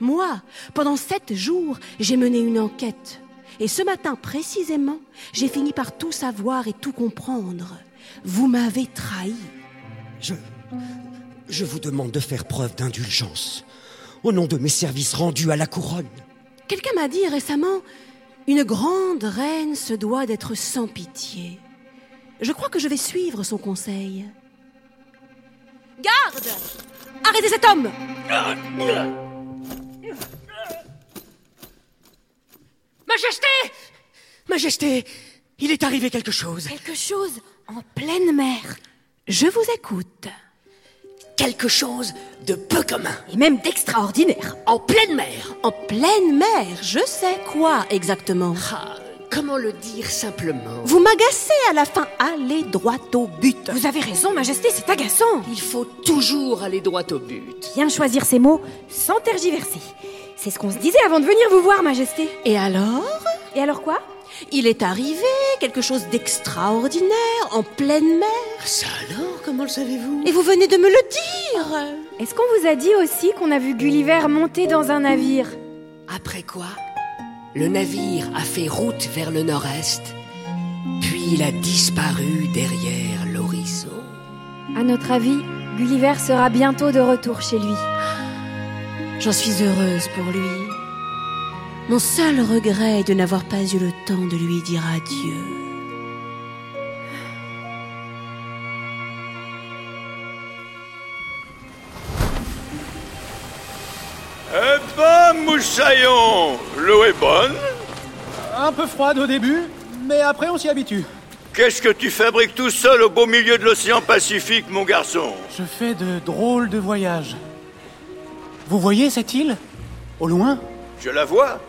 Moi, pendant sept jours, j'ai mené une enquête. Et ce matin précisément, j'ai fini par tout savoir et tout comprendre. Vous m'avez trahi. Je... Je vous demande de faire preuve d'indulgence. Au nom de mes services rendus à la couronne. Quelqu'un m'a dit récemment, une grande reine se doit d'être sans pitié. Je crois que je vais suivre son conseil. Garde Arrêtez cet homme Majesté Majesté, il est arrivé quelque chose. Quelque chose en pleine mer. Je vous écoute. Quelque chose de peu commun. Et même d'extraordinaire. En pleine mer. En pleine mer, je sais quoi exactement. Ah, comment le dire simplement? Vous m'agacez à la fin. Allez droit au but. Vous avez raison, Majesté, c'est agaçant. Il faut toujours aller droit au but. Bien choisir ses mots sans tergiverser. C'est ce qu'on se disait avant de venir vous voir, Majesté. Et alors? Et alors quoi? Il est arrivé quelque chose d'extraordinaire en pleine mer. Ça alors, comment le savez-vous? Et vous venez de me le dire Est-ce qu'on vous a dit aussi qu'on a vu Gulliver monter dans un navire? Après quoi? Le navire a fait route vers le nord-est, puis il a disparu derrière l'horizon. À notre avis, Gulliver sera bientôt de retour chez lui. J'en suis heureuse pour lui. Mon seul regret est de n'avoir pas eu le temps de lui dire adieu. Eh ben, moussaillon, l'eau est bonne. Un peu froide au début, mais après on s'y habitue. Qu'est-ce que tu fabriques tout seul au beau milieu de l'océan Pacifique, mon garçon? Je fais de drôles de voyages. Vous voyez cette île Au loin Je la vois.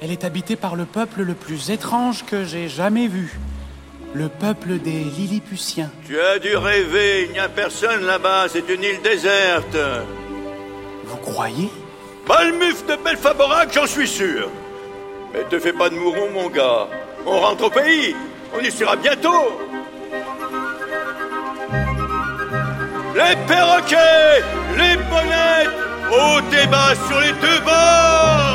Elle est habitée par le peuple le plus étrange que j'ai jamais vu. Le peuple des Lilliputiens. Tu as dû rêver, il n'y a personne là-bas, c'est une île déserte. Vous croyez Balmuf de Belfaborac, j'en suis sûr. Mais te fais pas de mouron, mon gars. On rentre au pays. On y sera bientôt. Les perroquets, les bonnettes, au débat sur les deux bords.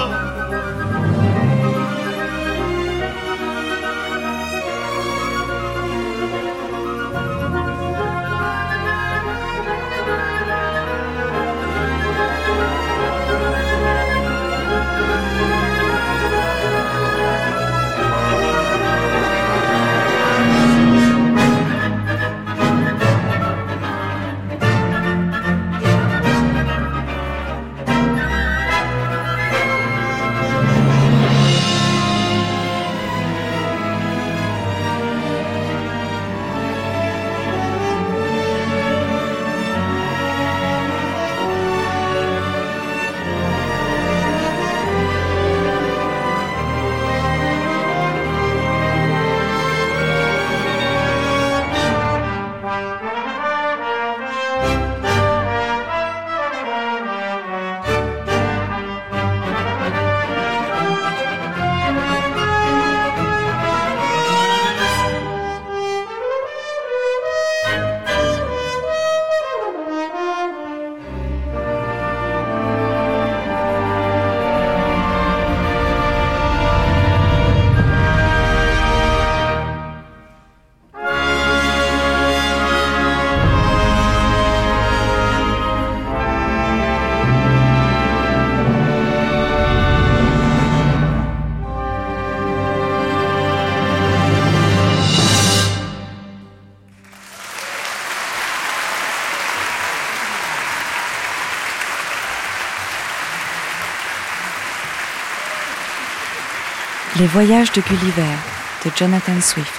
Les voyages de Gulliver de Jonathan Swift,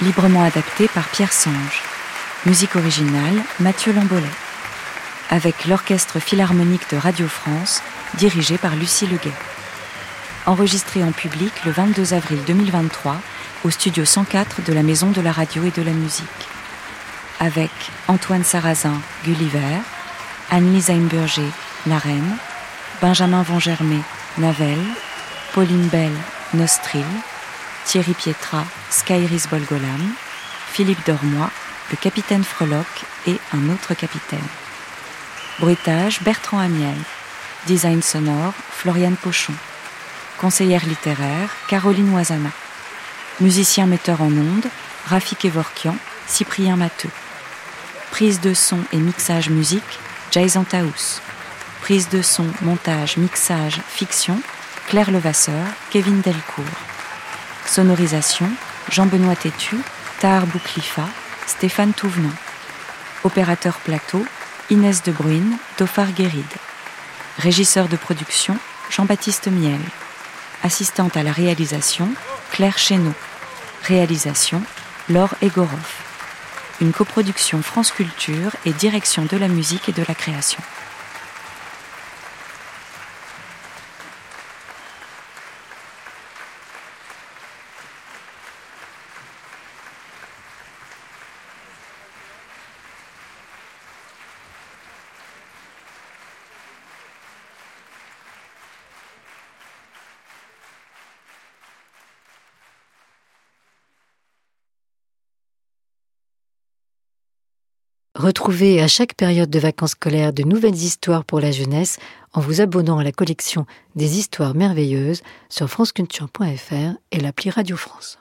librement adapté par Pierre Sange. Musique originale Mathieu Lambolet. Avec l'Orchestre Philharmonique de Radio France, dirigé par Lucie Leguet. Enregistré en public le 22 avril 2023 au studio 104 de la Maison de la Radio et de la Musique. Avec Antoine Sarrazin, Gulliver, Anne-Lise Heimburger, La Reine, Benjamin Vangermé, Navel, Pauline Bell, Nostril, Thierry Pietra, Skyris Bolgolam, Philippe Dormois, le capitaine Freloc et un autre capitaine. Bruitage Bertrand Amiel. Design sonore Floriane Pochon. Conseillère littéraire Caroline Oisana. Musicien metteur en ondes Rafik Evorkian, Cyprien Matteux. Prise de son et mixage musique Jason Taous. Prise de son, montage, mixage, fiction Claire Levasseur, Kevin Delcourt. Sonorisation Jean-Benoît Tétu, Tahar Bouklifa, Stéphane Touvenant. Opérateur plateau Inès de Bruyne, Tofar Guéride. Régisseur de production Jean-Baptiste Miel. Assistante à la réalisation Claire Chéneau. Réalisation Laure Egorov. Une coproduction France Culture et Direction de la musique et de la création. Retrouvez à chaque période de vacances scolaires de nouvelles histoires pour la jeunesse en vous abonnant à la collection des histoires merveilleuses sur franceculture.fr et l'appli Radio France.